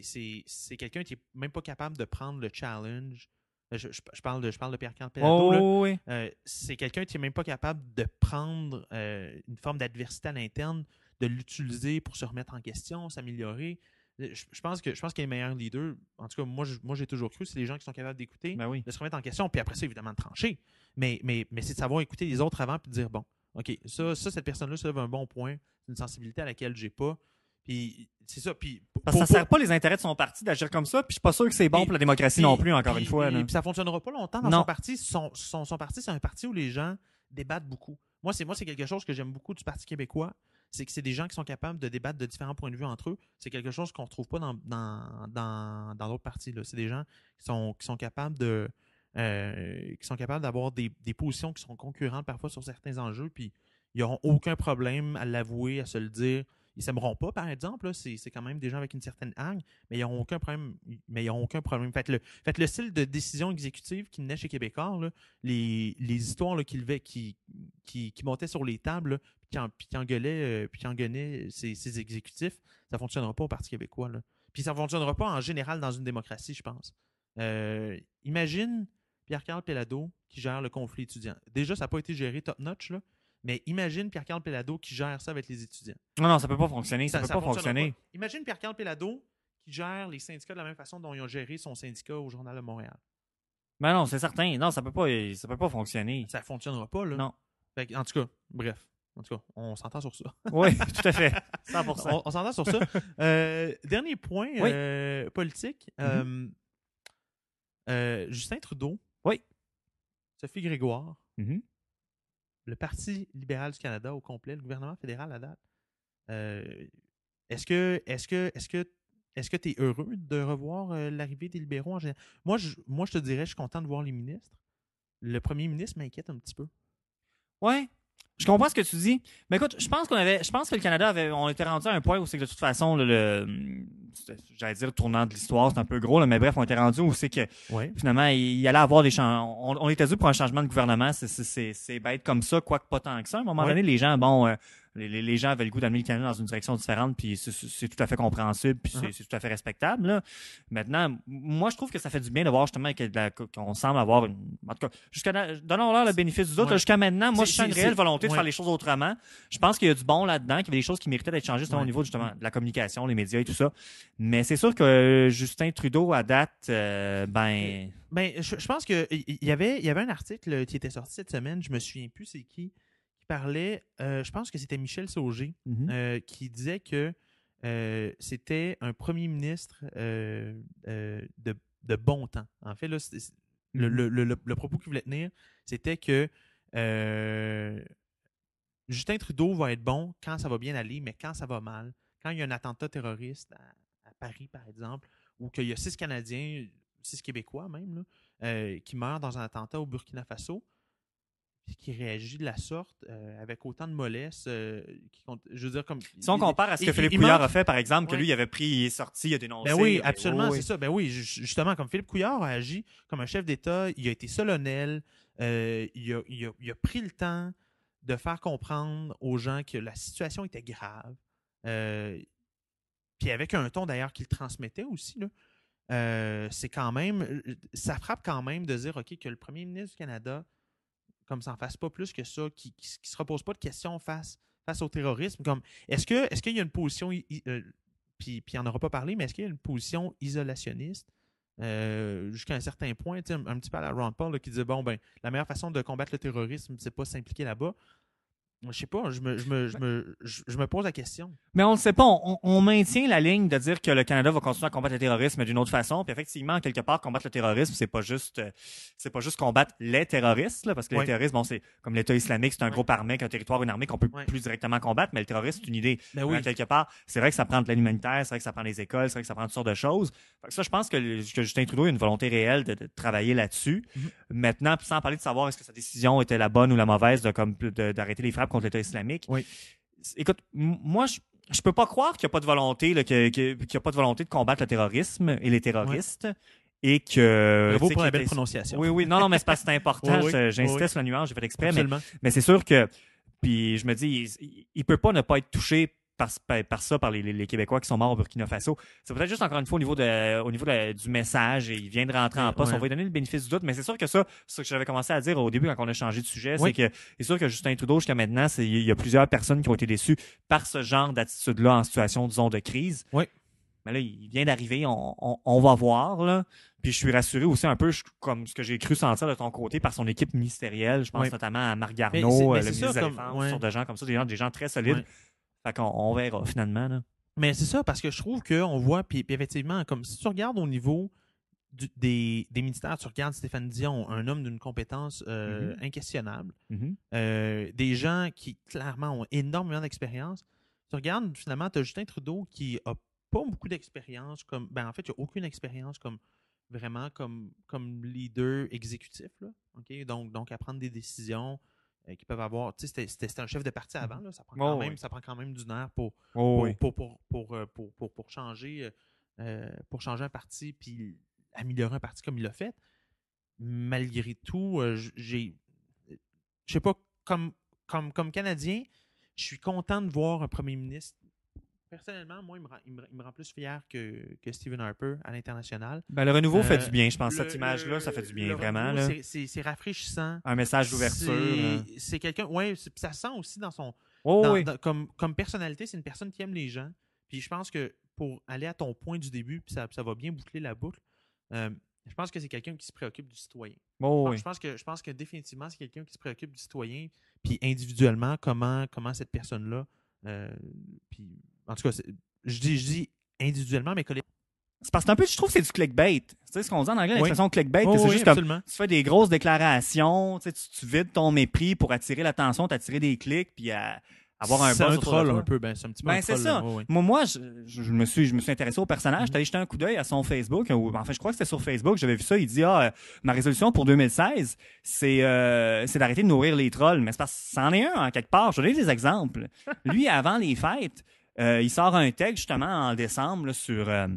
C'est, quelqu'un qui est même pas capable de prendre le challenge. Euh, Je, je- je parle de, je parle de Pierre-Carl Pellado, Oh, oui. Euh, c'est quelqu'un qui n'est même pas capable de prendre euh, une forme d'adversité à l'interne, de l'utiliser pour se remettre en question, s'améliorer. Je, je pense que je pense que les meilleurs leaders, en tout cas, moi, je- moi j'ai toujours cru, c'est les gens qui sont capables d'écouter, Ben oui. de se remettre en question, puis après ça, évidemment, de trancher. Mais, mais, mais c'est de savoir écouter les autres avant, puis de dire, bon, OK, ça, ça cette personne-là soulève un bon point, c'est une sensibilité à laquelle j'ai pas. Puis c'est ça. Puis Parce que ça sert pas les intérêts de son parti d'agir comme ça, puis je suis pas sûr que c'est bon pour la démocratie non plus, encore une fois. puis- ça fonctionnera pas longtemps dans son parti. Son, son, son parti, c'est un parti où les gens débattent beaucoup. Moi, c'est moi, c'est quelque chose que j'aime beaucoup du Parti québécois. C'est que c'est des gens qui sont capables de débattre de différents points de vue entre eux. C'est quelque chose qu'on retrouve pas dans, dans, dans, dans d'autres partis. C'est des gens qui sont, qui sont capables de euh, qui sont capables d'avoir des, des positions qui sont concurrentes parfois sur certains enjeux, puis ils n'auront aucun problème à l'avouer, à se le dire. Ils s'aimeront pas, par exemple. C'est quand même des gens avec une certaine hargne, mais ils n'auront aucun problème. Mais ils aucun problème. Faites le, le style de décision exécutive qui venait chez Québécois, là, les, les histoires qui, qui, qui, montaient sur les tables, là, puis qui, en- puis qui engueulaient, euh, ces exécutifs, ça ne fonctionnera pas au Parti québécois. Là. Puis ça ne fonctionnera pas en général dans une démocratie, je pense. Euh, imagine Pierre-Carl Pellado qui gère le conflit étudiant. Déjà, ça n'a pas été géré top-notch, là, mais imagine Pierre-Carl Pellado qui gère ça avec les étudiants. Non, non, ça peut pas fonctionner. Ça, peut pas fonctionner. pas. Imagine Pierre-Carl Pellado qui gère les syndicats de la même façon dont ils ont géré son syndicat au Journal de Montréal. Ben non, c'est certain. Non, ça peut pas, ça peut pas fonctionner. Ça fonctionnera pas, là. Non. Fait en tout cas, bref. En tout cas, on s'entend sur ça. Oui, tout à fait. 100%. on on s'entend sur ça. Euh, dernier point Oui. Mm-hmm. euh, politique. Euh, euh, Justin Trudeau. Oui. Sophie Grégoire. Mhm. Le Parti libéral du Canada au complet, le gouvernement fédéral à date. Euh, est-ce que est-ce que est-ce que est-ce que tu es heureux de revoir euh, l'arrivée des libéraux en général? Moi je, moi, je te dirais, je suis content de voir les ministres. Le premier ministre m'inquiète un petit peu. Ouais. Je comprends ce que tu dis. Mais écoute, je pense qu'on avait, je pense que le Canada avait, on était rendu à un point où c'est que de toute façon, le, j'allais dire le tournant de l'histoire, c'est un peu gros, là, mais bref, on était rendu où c'est que Oui. finalement, il, il allait avoir des changements. On, on était dû pour un changement de gouvernement. C'est, bête comme ça, quoique pas tant que ça. À un moment donné, les gens, bon, euh, les, gens avaient le goût d'amener le Canada dans une direction différente, puis c'est, tout à fait compréhensible, puis c'est, Uh-huh. tout à fait respectable. Là. Maintenant, moi, je trouve que ça fait du bien de voir justement qu'on semble avoir une. En tout cas, jusqu'à donnons-leur le bénéfice du doute. Ouais. Jusqu'à maintenant, moi, je sens une réelle volonté de faire les choses autrement. Je pense qu'il y a du bon là-dedans, qu'il y avait des choses qui méritaient d'être changées justement Ouais. au niveau justement de la communication, les médias et tout ça. Mais c'est sûr que Justin Trudeau, à date, euh, ben. Ben, je, je pense que il y avait, y avait un article qui était sorti cette semaine, je me souviens plus c'est qui parlait, euh, je pense que c'était Michel Sauger, mhm. euh, qui disait que euh, c'était un premier ministre de, de bon temps. En fait, là, le, Mhm. le- le- le- le propos qu'il voulait tenir, c'était que Justin Trudeau va être bon quand ça va bien aller, mais quand ça va mal, quand il y a un attentat terroriste à, à Paris, par exemple, ou qu'il y a six Canadiens, six Québécois même, là, qui meurent dans un attentat au Burkina Faso, qui réagit de la sorte, euh, avec autant de mollesse, euh, qui compte- je veux dire, comme... Si on compare à ce que il- Philippe il Couillard a fait, par exemple, que Ouais. lui, il avait pris, il est sorti, il a dénoncé. Ben oui, absolument, oui, c'est ça. Ben oui, ju- justement, comme Philippe Couillard a agi comme un chef d'État, il a été solennel, euh, il, a, il a- il a pris le temps de faire comprendre aux gens que la situation était grave. Puis avec un ton d'ailleurs qu'il transmettait aussi, là, c'est quand même. Ça frappe quand même de dire, OK, que le premier ministre du Canada, comme ça fasse pas plus que ça, qui ne se repose pas de questions face, face au terrorisme. Comme, est-ce que est-ce qu'il y a une position, euh, puis, puis il n'en aura pas parlé, mais est-ce qu'il y a une position isolationniste euh, jusqu'à un certain point, un, un petit peu à la Ron Paul qui disait, bon, ben, la meilleure façon de combattre le terrorisme, c'est pas s'impliquer là-bas. Je sais pas, je me, je, me, je, me, je, je me pose la question. Mais on ne sait pas. On, on maintient la ligne de dire que le Canada va continuer à combattre le terrorisme d'une autre façon. Puis effectivement, quelque part, combattre le terrorisme, c'est pas juste, euh, c'est pas juste combattre les terroristes, là, parce que Ouais. les terroristes, bon, c'est comme l'État islamique, c'est un Ouais. groupe armé, qu'un territoire, une armée qu'on peut plus directement combattre. Mais le terrorisme, c'est une idée. Ben Euh, quelque part, c'est vrai que ça prend de l'aide humanitaire, c'est vrai que ça prend des écoles, c'est vrai que ça prend toutes sortes de choses. Fait que ça, je pense que, le- que Justin Trudeau a une volonté réelle de, de travailler là-dessus. Mhm. Maintenant, sans parler de savoir est-ce que sa décision était la bonne ou la mauvaise de comme de- d'arrêter les frappes contre l'État islamique. Oui. Écoute, moi, je, je peux pas croire qu'il n'y a pas de volonté, là, qu'il y a pas de volonté de combattre le terrorisme et les terroristes. Et que. Bravo pour la belle prononciation. Oui, oui. Non, non, mais c'est parce que c'est important. Oui, J'insistais oui, sur la nuance, j'ai fait exprès, mais c'est sûr que, puis je me dis, il, il peut pas ne pas être touché par, ça, par les, Québécois qui sont morts au Burkina Faso. C'est peut-être juste encore une fois au niveau, de, au niveau de- du message et il vient de rentrer en poste. ouais. On va lui donner le bénéfice du doute, mais c'est sûr que ça, c'est ce que j'avais commencé à dire au début quand on a changé de sujet, Oui. c'est que c'est sûr que Justin Trudeau jusqu'à maintenant, c'est- il y a plusieurs personnes qui ont été déçues par ce genre d'attitude-là en situation, disons, de crise. Oui. Mais là, il vient d'arriver, on, on, on va voir, là. Puis je suis rassuré aussi un peu, je- comme ce que j'ai cru sentir de ton côté, par son équipe ministérielle. Je pense Oui. notamment à Marc Mais Garneau, c'est- euh, mais le ministre de la Défense, ouais. sur de gens comme ça, des gens, des gens très solides. Ouais. Fait qu'on on verra finalement. Là. Mais c'est ça, parce que je trouve qu'on voit, puis, puis effectivement, comme si tu regardes au niveau du- des, des ministères, tu regardes Stéphane Dion, un homme d'une compétence euh, Mhm. inquestionnable, Mhm. euh, des gens qui clairement ont énormément d'expérience. Tu regardes, finalement, tu as Justin Trudeau qui a pas beaucoup d'expérience, comme ben en fait, il n'a aucune expérience comme vraiment comme, comme leader exécutif. Là, donc, donc, à prendre des décisions euh, qui peuvent avoir. Tu sais, c'était- un chef de parti avant, là, ça, prend quand Oh, même, oui. ça prend quand même du nerf pour, Oh, pour, oui. pour, pour, pour, euh, pour- pour- pour changer, euh, pour changer un parti puis améliorer un parti comme il l'a fait. Malgré tout, j'ai. Je sais pas, comme, comme, comme Canadien, je suis content de voir un premier ministre. Personnellement, moi, il me rend, il me, il me rend plus fier que, que Stephen Harper à l'international. Ben, le renouveau fait Euh, du bien, je pense. Le- Cette image-là, ça fait du bien, vraiment. c'est- rafraîchissant. Un message d'ouverture. C'est-. C'est quelqu'un. C'est- ça sent aussi dans son, Oh, dans- oui. dans- comme, comme personnalité, c'est une personne qui aime les gens. Puis je pense que pour aller à ton point du début, puis ça, ça va bien boucler la boucle, euh, je pense que c'est quelqu'un qui se préoccupe du citoyen. Oh, Je oui. pense- Je, pense que, je pense que définitivement, c'est quelqu'un qui se préoccupe du citoyen, puis individuellement, comment, comment cette personne-là. euh, puis, en tout cas, je dis, je dis individuellement, mais collectivement. C'est parce que un peu, je trouve que c'est du clickbait. Tu sais ce qu'on dit en anglais, Oui. l'expression clickbait, Oh, c'est oui, juste comme, tu fais des grosses déclarations, tu, sais, tu, tu vides ton mépris pour attirer l'attention, t'attirer des clics, puis avoir un C'est un troll un peu, ben, c'est un petit peu Ben, c'est ça. Moi, moi je, me suis, je me suis intéressé au personnage. Mhm. J'étais allé jeter un coup d'œil à son Facebook. Ou, enfin, je crois que c'était sur Facebook. J'avais vu ça. Il dit, ah, euh, ma résolution pour 2016, c'est, euh, c'est d'arrêter de nourrir les trolls. Mais c'est parce que c'en est un, en quelque part. Je vais donner des exemples. Lui, avant les fêtes, il sort un texte, justement, en décembre, là, sur, euh,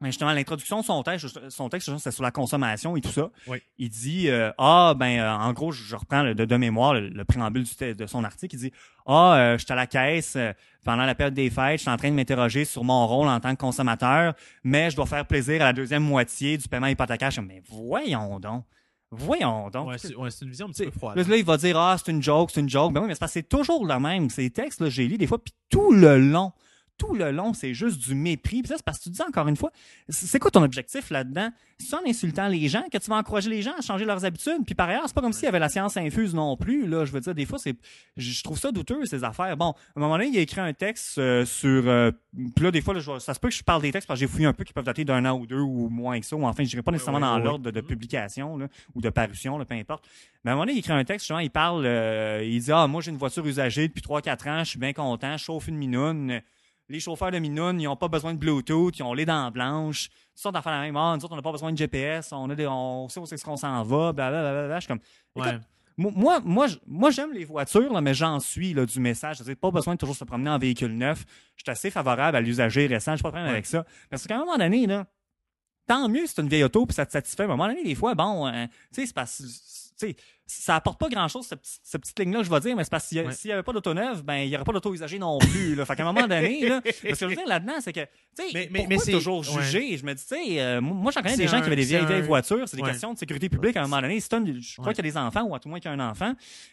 ben, justement, l'introduction de son texte, son texte, c'est sur la consommation et tout ça. Oui. Il dit, euh, ah, ben, euh, en gros, je, reprends le- de, de mémoire le, le préambule du de son article. Il dit, ah, euh, j'étais à la caisse euh, pendant la période des fêtes, je suis en train de m'interroger sur mon rôle en tant que consommateur, mais je dois faire plaisir à la deuxième moitié du paiement hypothécaire. Je dis, mais voyons donc. Voyons donc. Ouais, c'est ouais, une vision un petit peu froide. Là, là, il va dire Ah, c'est une joke, c'est une joke. Ben oui, mais c'est parce que c'est toujours le même. Ces textes, là, j'ai lu des fois, puis tout le long, tout le long, c'est juste du mépris. Puis ça, c'est parce que tu dis encore une fois, c'est quoi ton objectif là-dedans? C'est en insultant les gens que tu vas encourager les gens à changer leurs habitudes? Puis par ailleurs, c'est pas comme s'il y avait la science infuse non plus. Là, je veux dire, des fois, c'est, je trouve ça douteux ces affaires. Bon, à un moment donné, il a écrit un texte euh, sur. euh, puis là, des fois, là, je vois- ça se peut que je parle des textes parce que j'ai fouillé un peu qui peuvent dater d'un an ou deux ou moins que ça. Ou enfin, je dirais pas nécessairement dans l'ordre de, de ouais. publication là, ou de parution, là, peu importe. Mais à un moment donné, il écrit un texte, justement, il parle, euh, il dit Ah, moi, j'ai une voiture usagée depuis 3-4 ans, je suis bien content, je chauffe une minoune. Les chauffeurs de minoune, ils n'ont pas besoin de Bluetooth, ils ont les dents blanches. Ils sont d'affaires la même. Ah, nous autres, on n'a pas besoin de GPS, on, a des, on sait où c'est qu'on s'en va, blablabla. Je suis comme. Écoute, Ouais. moi, moi, moi, j'aime les voitures, là, mais j'en suis là, du message. C'est-à-dire, pas besoin de toujours se promener en véhicule neuf. Je suis assez favorable à l'usager récent. Je pas de problème Ouais. avec ça. Parce qu'à un moment donné, là, tant mieux si c'est une vieille auto puis ça te satisfait. Mais à un moment donné, des fois, bon, euh, tu sais, c'est parce tu sais, ça apporte pas grand chose, cette, petite- cette petite ligne-là, je vais dire, mais c'est parce y a- Ouais. s'il y avait pas d'auto neuve, ben, il y aurait pas d'auto usagé non plus, là. Fait qu'à un moment donné, là, parce que je veux dire là-dedans, c'est que, tu sais, Mais- mais- mais c'est- toujours ouais. juger? Je me dis, tu sais, euh, moi, j'en connais des gens qui avaient des vieilles, un- vieilles voitures, c'est des Ouais. questions de sécurité publique à un moment donné. Si une- je crois qu'il y a des enfants, ou à tout le moins qu'il y a un enfant,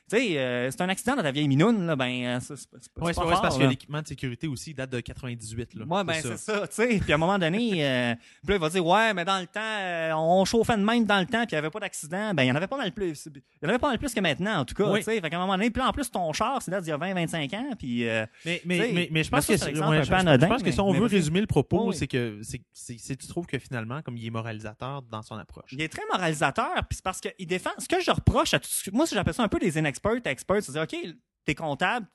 tu sais, euh, c'est un accident dans ta vieille minoune, là, ben, euh, c'est pas, Ouais, c'est parce que l'équipement de sécurité aussi date de 98. Là. Ouais, ben c'est ça, tu sais. Puis à un moment donné, euh, puis là, il va dire ouais, mais dans le temps, on chauffait de même dans le temps, puis il n'y avait pas d'accident. Ben il y en avait pas mal plus. Il y en avait pas mal plus que maintenant, en tout cas. Oui. Fait qu'à un moment donné, puis en plus ton char, c'est là d'il y a 20-25 ans, puis euh, Mais, mais, mais, mais je pense que, ouais, je, pense que si on veut résumer le propos, Oui. c'est que c'est, tu trouves que finalement, comme il est moralisateur dans son approche. il est très moralisateur, puis c'est parce qu'il défend. Ce que je reproche à tout ce- moi, j'appelle ça un peu des inexperts, experts, c'est-à-dire ok, t'es comptable,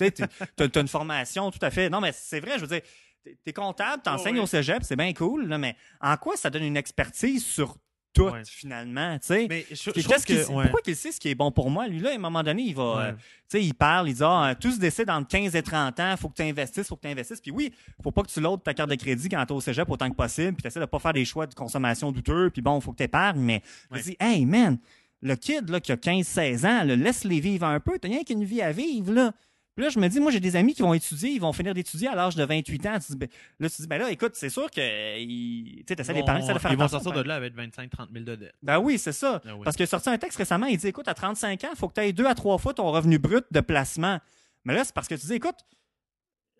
tu t'as une formation, tout à fait. Non, mais c'est vrai, je veux dire. t'es- comptable, t'enseignes Ouais. au cégep, c'est bien cool, là, mais en quoi ça donne une expertise sur tout, Ouais. finalement, tu sais? Qu'est-ce qu'il ouais. Pourquoi qu'il sait ce qui est bon pour moi? Lui, là, à un moment donné, il va. Ouais. euh, tu sais, il parle, il dit Ah, tout se décide entre 15 et 30 ans, faut que tu investisses, faut que tu investisses. Puis oui, faut pas que tu loads ta carte de crédit quand t'es au cégep autant que possible, puis tu de pas faire des choix de consommation douteux, puis bon, faut que tu épargnes. Mais je dis Hey, man, le kid là, qui a 15-16 ans, là, laisse-les vivre un peu, t'as rien qu'une vie à vivre, là. Puis là, je me dis, moi, j'ai des amis qui vont étudier, ils vont finir d'étudier à l'âge de 28 ans. Tu dis, ben, là, tu dis, ben là, écoute, c'est sûr que tu sais, Ils d'épargner, t'essaies de faire ils vont sortir de là avec 25-30 000 de dette. ben oui, c'est ça. Oui. Parce qu'il a sorti un texte récemment, il dit écoute, à 35 ans, il faut que tu aies deux à trois fois ton revenu brut de placement. Mais là, c'est parce que tu dis écoute,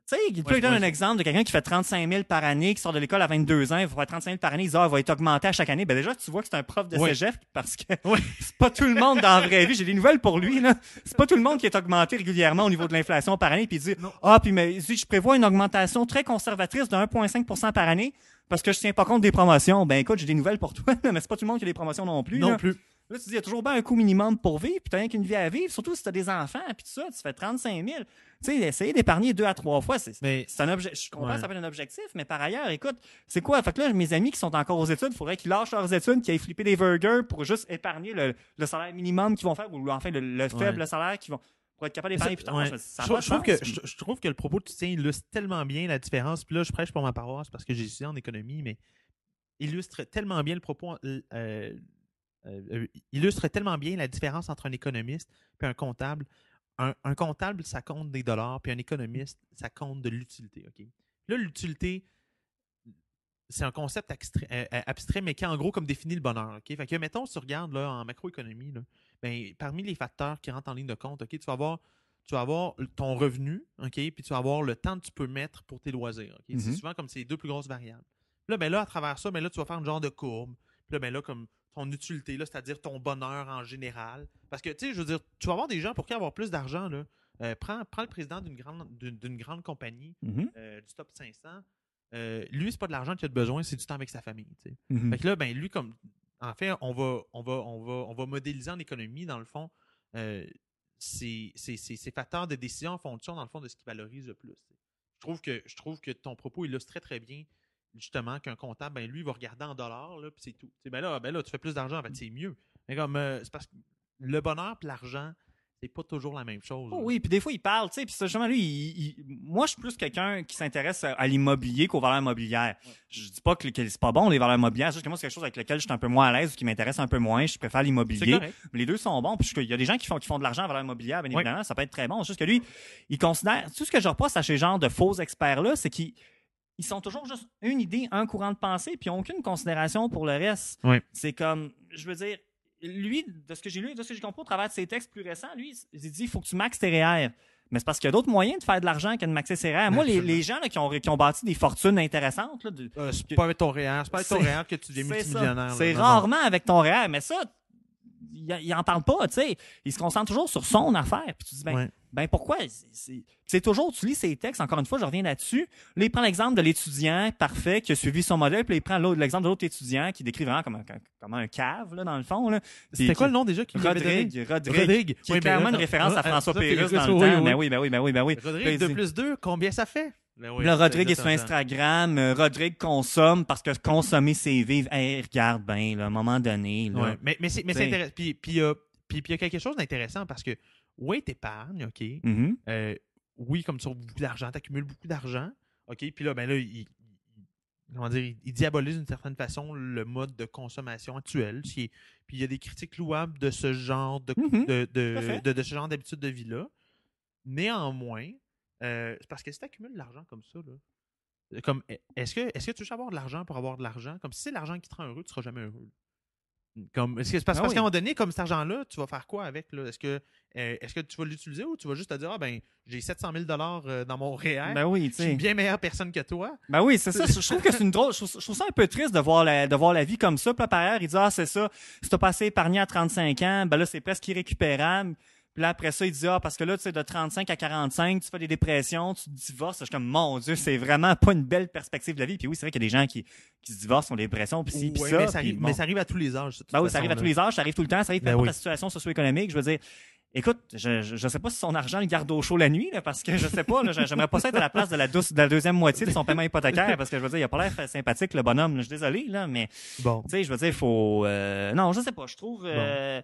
tu sais, il peut Ouais, donner ouais. un exemple de quelqu'un qui fait 35 000 par année, qui sort de l'école à 22 ans, il va faire 35 000 par année, il dit ah, il va être augmenté à chaque année. Ben déjà, tu vois que c'est un prof de Ouais. cégep parce que c'est pas tout le monde dans la vraie vie. J'ai des nouvelles pour lui, là. C'est pas tout le monde qui est augmenté régulièrement au niveau de l'inflation par année. Puis il dit Non. ah, puis mais dit, je prévois une augmentation très conservatrice de 1,5% par année parce que je tiens pas compte des promotions. Ben écoute, j'ai des nouvelles pour toi, mais c'est pas tout le monde qui a des promotions non plus. Non là. plus. Là, tu dis, il y a toujours bien un coût minimum pour vivre, puis t'as rien qu'une vie à vivre, surtout si t'as des enfants, puis tout ça, tu fais 35 000. Tu sais, essayer d'épargner deux à trois fois, c'est Mais c'est un objectif. Je comprends Ouais. que ça peut être un objectif, mais par ailleurs, écoute, c'est quoi? Fait que là, mes amis qui sont encore aux études, il faudrait qu'ils lâchent leurs études, qu'ils aillent flipper des burgers pour juste épargner le, le salaire minimum qu'ils vont faire, ou enfin le, le faible salaire qu'ils vont, pour être capable d'épargner plus tard. Ouais. Ça je, je trouve que, je, je trouve que le propos que tu tiens illustre tellement bien la différence. Puis là, je prêche pour ma paroisse parce que j'ai étudié en économie, mais illustre tellement bien le propos. euh, euh, euh, illustre tellement bien la différence entre un économiste et un comptable. Un, un comptable, ça compte des dollars, puis un économiste, ça compte de l'utilité. ok? Là, l'utilité, c'est un concept abstrait, euh, euh, abstrait, mais qui en gros comme définit le bonheur. ok? Fait que, mettons, si tu regardes là, en macroéconomie, là, ben, parmi les facteurs qui rentrent en ligne de compte, ok, tu vas avoir tu vas avoir ton revenu, OK, puis tu vas avoir le temps que tu peux mettre pour tes loisirs. C'est Mhm. souvent comme ces deux plus grosses variables. Là, ben là, à travers ça, ben là, tu vas faire un genre de courbe. Puis là, ben là, comme ton utilité, là, c'est-à-dire ton bonheur en général. Parce que, tu sais, je veux dire, tu vas avoir des gens pour qui avoir plus d'argent, là. Euh, prends, prends le président d'une grande, d'une, grande compagnie, Mhm, euh, du top 500. Euh, lui, c'est pas de l'argent qu'il a de besoin, c'est du temps avec sa famille, tu sais. mhm. Fait que là, ben lui, comme en fait, on va, on va, on va, on va modéliser en économie, dans le fond, euh, ces, ces facteurs de décision en fonction, dans le fond, de ce qui valorise le plus. Je trouve que, je trouve que ton propos illustre très, très bien, justement, qu'un comptable, ben lui, il va regarder en dollars, là, puis c'est tout. Ben là, ben là, tu fais plus d'argent, en fait, c'est mieux. Mais comme, euh, c'est parce que le bonheur et l'argent, c'est pas toujours la même chose. Oh oui, puis des fois, il parle, tu sais, puis ça, justement, lui, il- il- moi, je suis plus quelqu'un qui s'intéresse à, l'immobilier qu'aux valeurs immobilières. Je dis pas que, que c'est pas bon, les valeurs immobilières, c'est juste que moi, c'est quelque chose avec lequel je suis un peu moins à l'aise ou qui m'intéresse un peu moins, je préfère l'immobilier. Mais les deux sont bons, puisqu'il y a des gens qui font, qui font de l'argent en valeurs immobilières, bien Ouais. évidemment, ça peut être très bon. C'est juste que lui, il considère, tout ce que je reproche à ces genres de faux experts-là, c'est qu'ils ils sont toujours juste une idée, un courant de pensée, puis ils n'ont aucune considération pour le reste. C'est comme, je veux dire, lui, de ce que j'ai lu, de ce que j'ai compris au travers de ses textes plus récents, lui, il dit il faut que tu maxes tes REER. Mais c'est parce qu'il y a d'autres moyens de faire de l'argent que de maxer ses REER. Moi, les, gens là, qui, ont, qui ont bâti des fortunes intéressantes, là, de- Euh, c'est pas avec ton réel, c'est pas avec ton réel que tu deviens multimillionnaire. C'est rarement avec ton REER, mais ça, il, il en parle pas, tu sais. Il se concentre toujours sur son affaire. Puis tu dis, ben, Ouais. ben pourquoi? C'est- toujours, tu lis ses textes, encore une fois, je reviens là-dessus. Là, il prend l'exemple de l'étudiant parfait qui a suivi son modèle, puis là, il prend l'exemple de l'autre étudiant qui décrit vraiment comme un, comme un cave, là, dans le fond. là. C'était quoi le nom déjà qui? Rodrigue, Rodrigue, Rodrigue. qui Oui, est ben, clairement une attends. référence à François Pérusse dans le temps. oui. Ben oui, ben oui, ben oui, ben. Là, Rodrigue, il 2 dit- plus 2, combien ça fait? Ben oui, Là, Rodrigue est sur. Instagram. euh, Rodrigue consomme parce que consommer, c'est vivre. Hey, regarde bien, là, à un moment donné. Là. Ouais, Mais, mais c'est intéressant. Puis puis, euh, puis- puis il y a quelque chose d'intéressant parce que, oui, t'épargnes, OK. Mhm. Euh, oui, comme tu as beaucoup d'argent, t'accumules beaucoup d'argent, OK. Puis là, ben là, il, comment dire, il, diabolise d'une certaine façon le mode de consommation actuel. Puis il y a des critiques louables de ce genre de, Mhm. de, de, de- de ce genre d'habitude de vie-là. Néanmoins, euh, c'est parce que si tu accumules de l'argent comme ça, là, euh, comme est-ce que est-ce que tu veux avoir de l'argent pour avoir de l'argent? Comme si c'est l'argent qui te rend heureux, tu seras jamais heureux. Comme, est-ce que parce, Ah parce qu'à un moment donné, comme cet argent-là, tu vas faire quoi avec? là? Est-ce que, euh, est-ce que tu vas l'utiliser ou tu vas juste te dire, ah ben, j'ai 700 000 euh, dans mon REER, Ben oui, je suis une bien meilleure personne que toi? Ben oui, c'est ça. Je trouve que c'est une drôle. Je trouve, je trouve ça un peu triste de voir la, de voir la vie comme ça. Puis là, par ailleurs, il dit Ah, c'est ça. Si t'as passé épargné à 35 ans, ben là, c'est presque irrécupérable. Puis là, après ça, il dit Ah, parce que là, tu sais, de 35 à 45, tu fais des dépressions, tu te divorces. Je suis comme Mon Dieu, c'est vraiment pas une belle perspective de la vie. Puis oui, c'est vrai qu'il y a des gens qui, qui se divorcent, ont des dépressions, puis ci, puis Ouais, ça. mais, ça puis arrive, bon. mais ça arrive à tous les âges. Ben oui, ça arrive à tous les âges, ça arrive tout le temps, ça arrive Ben oui. la situation socio-économique. Je veux dire, écoute, je, je sais pas si son argent le garde au chaud la nuit, là, parce que je sais pas, là, j'aimerais pas ça être à la place de la, douce, de la deuxième moitié de son paiement hypothécaire, parce que je veux dire, il a pas l'air sympathique, le bonhomme, là. je suis désolé, là, mais Bon. tu sais, je veux dire, il faut. euh, non, je sais pas. Je trouve. euh,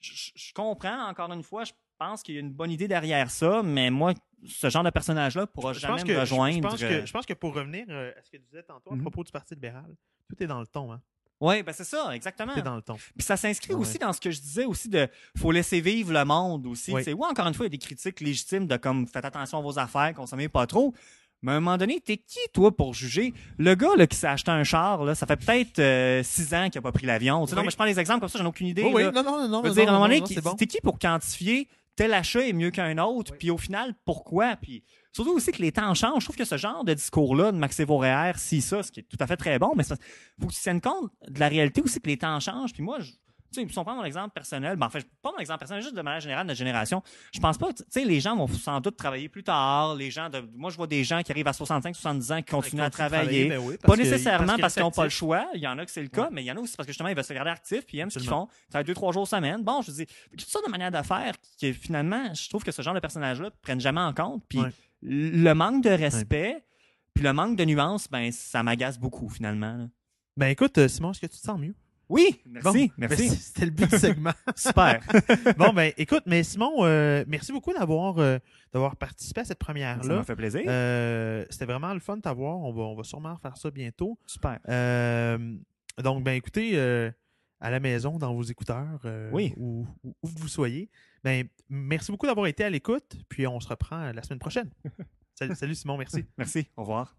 je, je- je comprends, encore une fois, je pense qu'il y a une bonne idée derrière ça, mais moi, ce genre de personnage-là pourra Je jamais me rejoindre. je, pense euh, que, je pense que pour revenir euh, à ce que tu disais tantôt à Mhm. propos du Parti libéral, tout est dans le ton. Hein? Oui, ben c'est ça, exactement. Tout est dans le ton. Puis ça s'inscrit Ouais. aussi dans ce que je disais aussi de faut laisser vivre le monde aussi. Oui. Oui, encore une fois, il y a des critiques légitimes de comme faites attention à vos affaires, consommez pas trop. Mais à un moment donné, t'es qui, toi, pour juger? Le gars là, qui s'est acheté un char, là, ça fait peut-être euh, six ans qu'il n'a pas pris l'avion. Oui. Non, mais je prends des exemples comme ça, j'en ai aucune idée. Oh oui, là. non, non, non, Je veux non, dire, à un moment donné, c'est bon. t'es qui pour quantifier tel achat est mieux qu'un autre, Oui. puis au final, pourquoi? Puis surtout aussi que les temps changent. Je trouve que ce genre de discours-là, de Vauréer, si ça, ce qui est tout à fait très bon, mais il faut que tu tiennes compte de la réalité aussi que les temps changent. Puis moi, je, tu sais, si on prend mon exemple personnel, ben, en fait, pas mon exemple personnel, juste de manière générale de notre génération, je pense pas, tu sais, les gens vont sans doute travailler plus tard, les gens de, moi, je vois des gens qui arrivent à 65, 70 ans qui continuent à travailler. ben oui, Pas nécessairement parce qu'ils n'ont pas le choix. Il y en a que c'est le cas, Ouais. mais il y en a aussi parce que justement, ils veulent se garder actifs puis ils aiment ce qu'ils Absolument. font. Ça deux, trois jours semaine. Bon, je dis, toutes sortes de manières de faire qui, finalement, je trouve que ce genre de personnages-là prennent jamais en compte. Puis Ouais. Le manque de respect, puis le manque de nuances, ben, ça m'agace beaucoup, finalement. là. Ben écoute, euh, Simon, est-ce que tu te sens mieux? Oui, Bon, merci, ben, merci. C'était le but du segment. Super. bon, ben écoute, mais Simon, euh, merci beaucoup d'avoir euh, d'avoir participé à cette ça première-là. m'a fait plaisir. Euh, C'était vraiment le fun de t'avoir. On va, on va sûrement faire ça bientôt. Super. Donc, ben écoutez, à la maison, dans vos écouteurs, Oui. où, où- où que vous soyez, ben merci beaucoup d'avoir été à l'écoute. Puis on se reprend la semaine prochaine. salut, salut Simon, merci. Merci. Au revoir.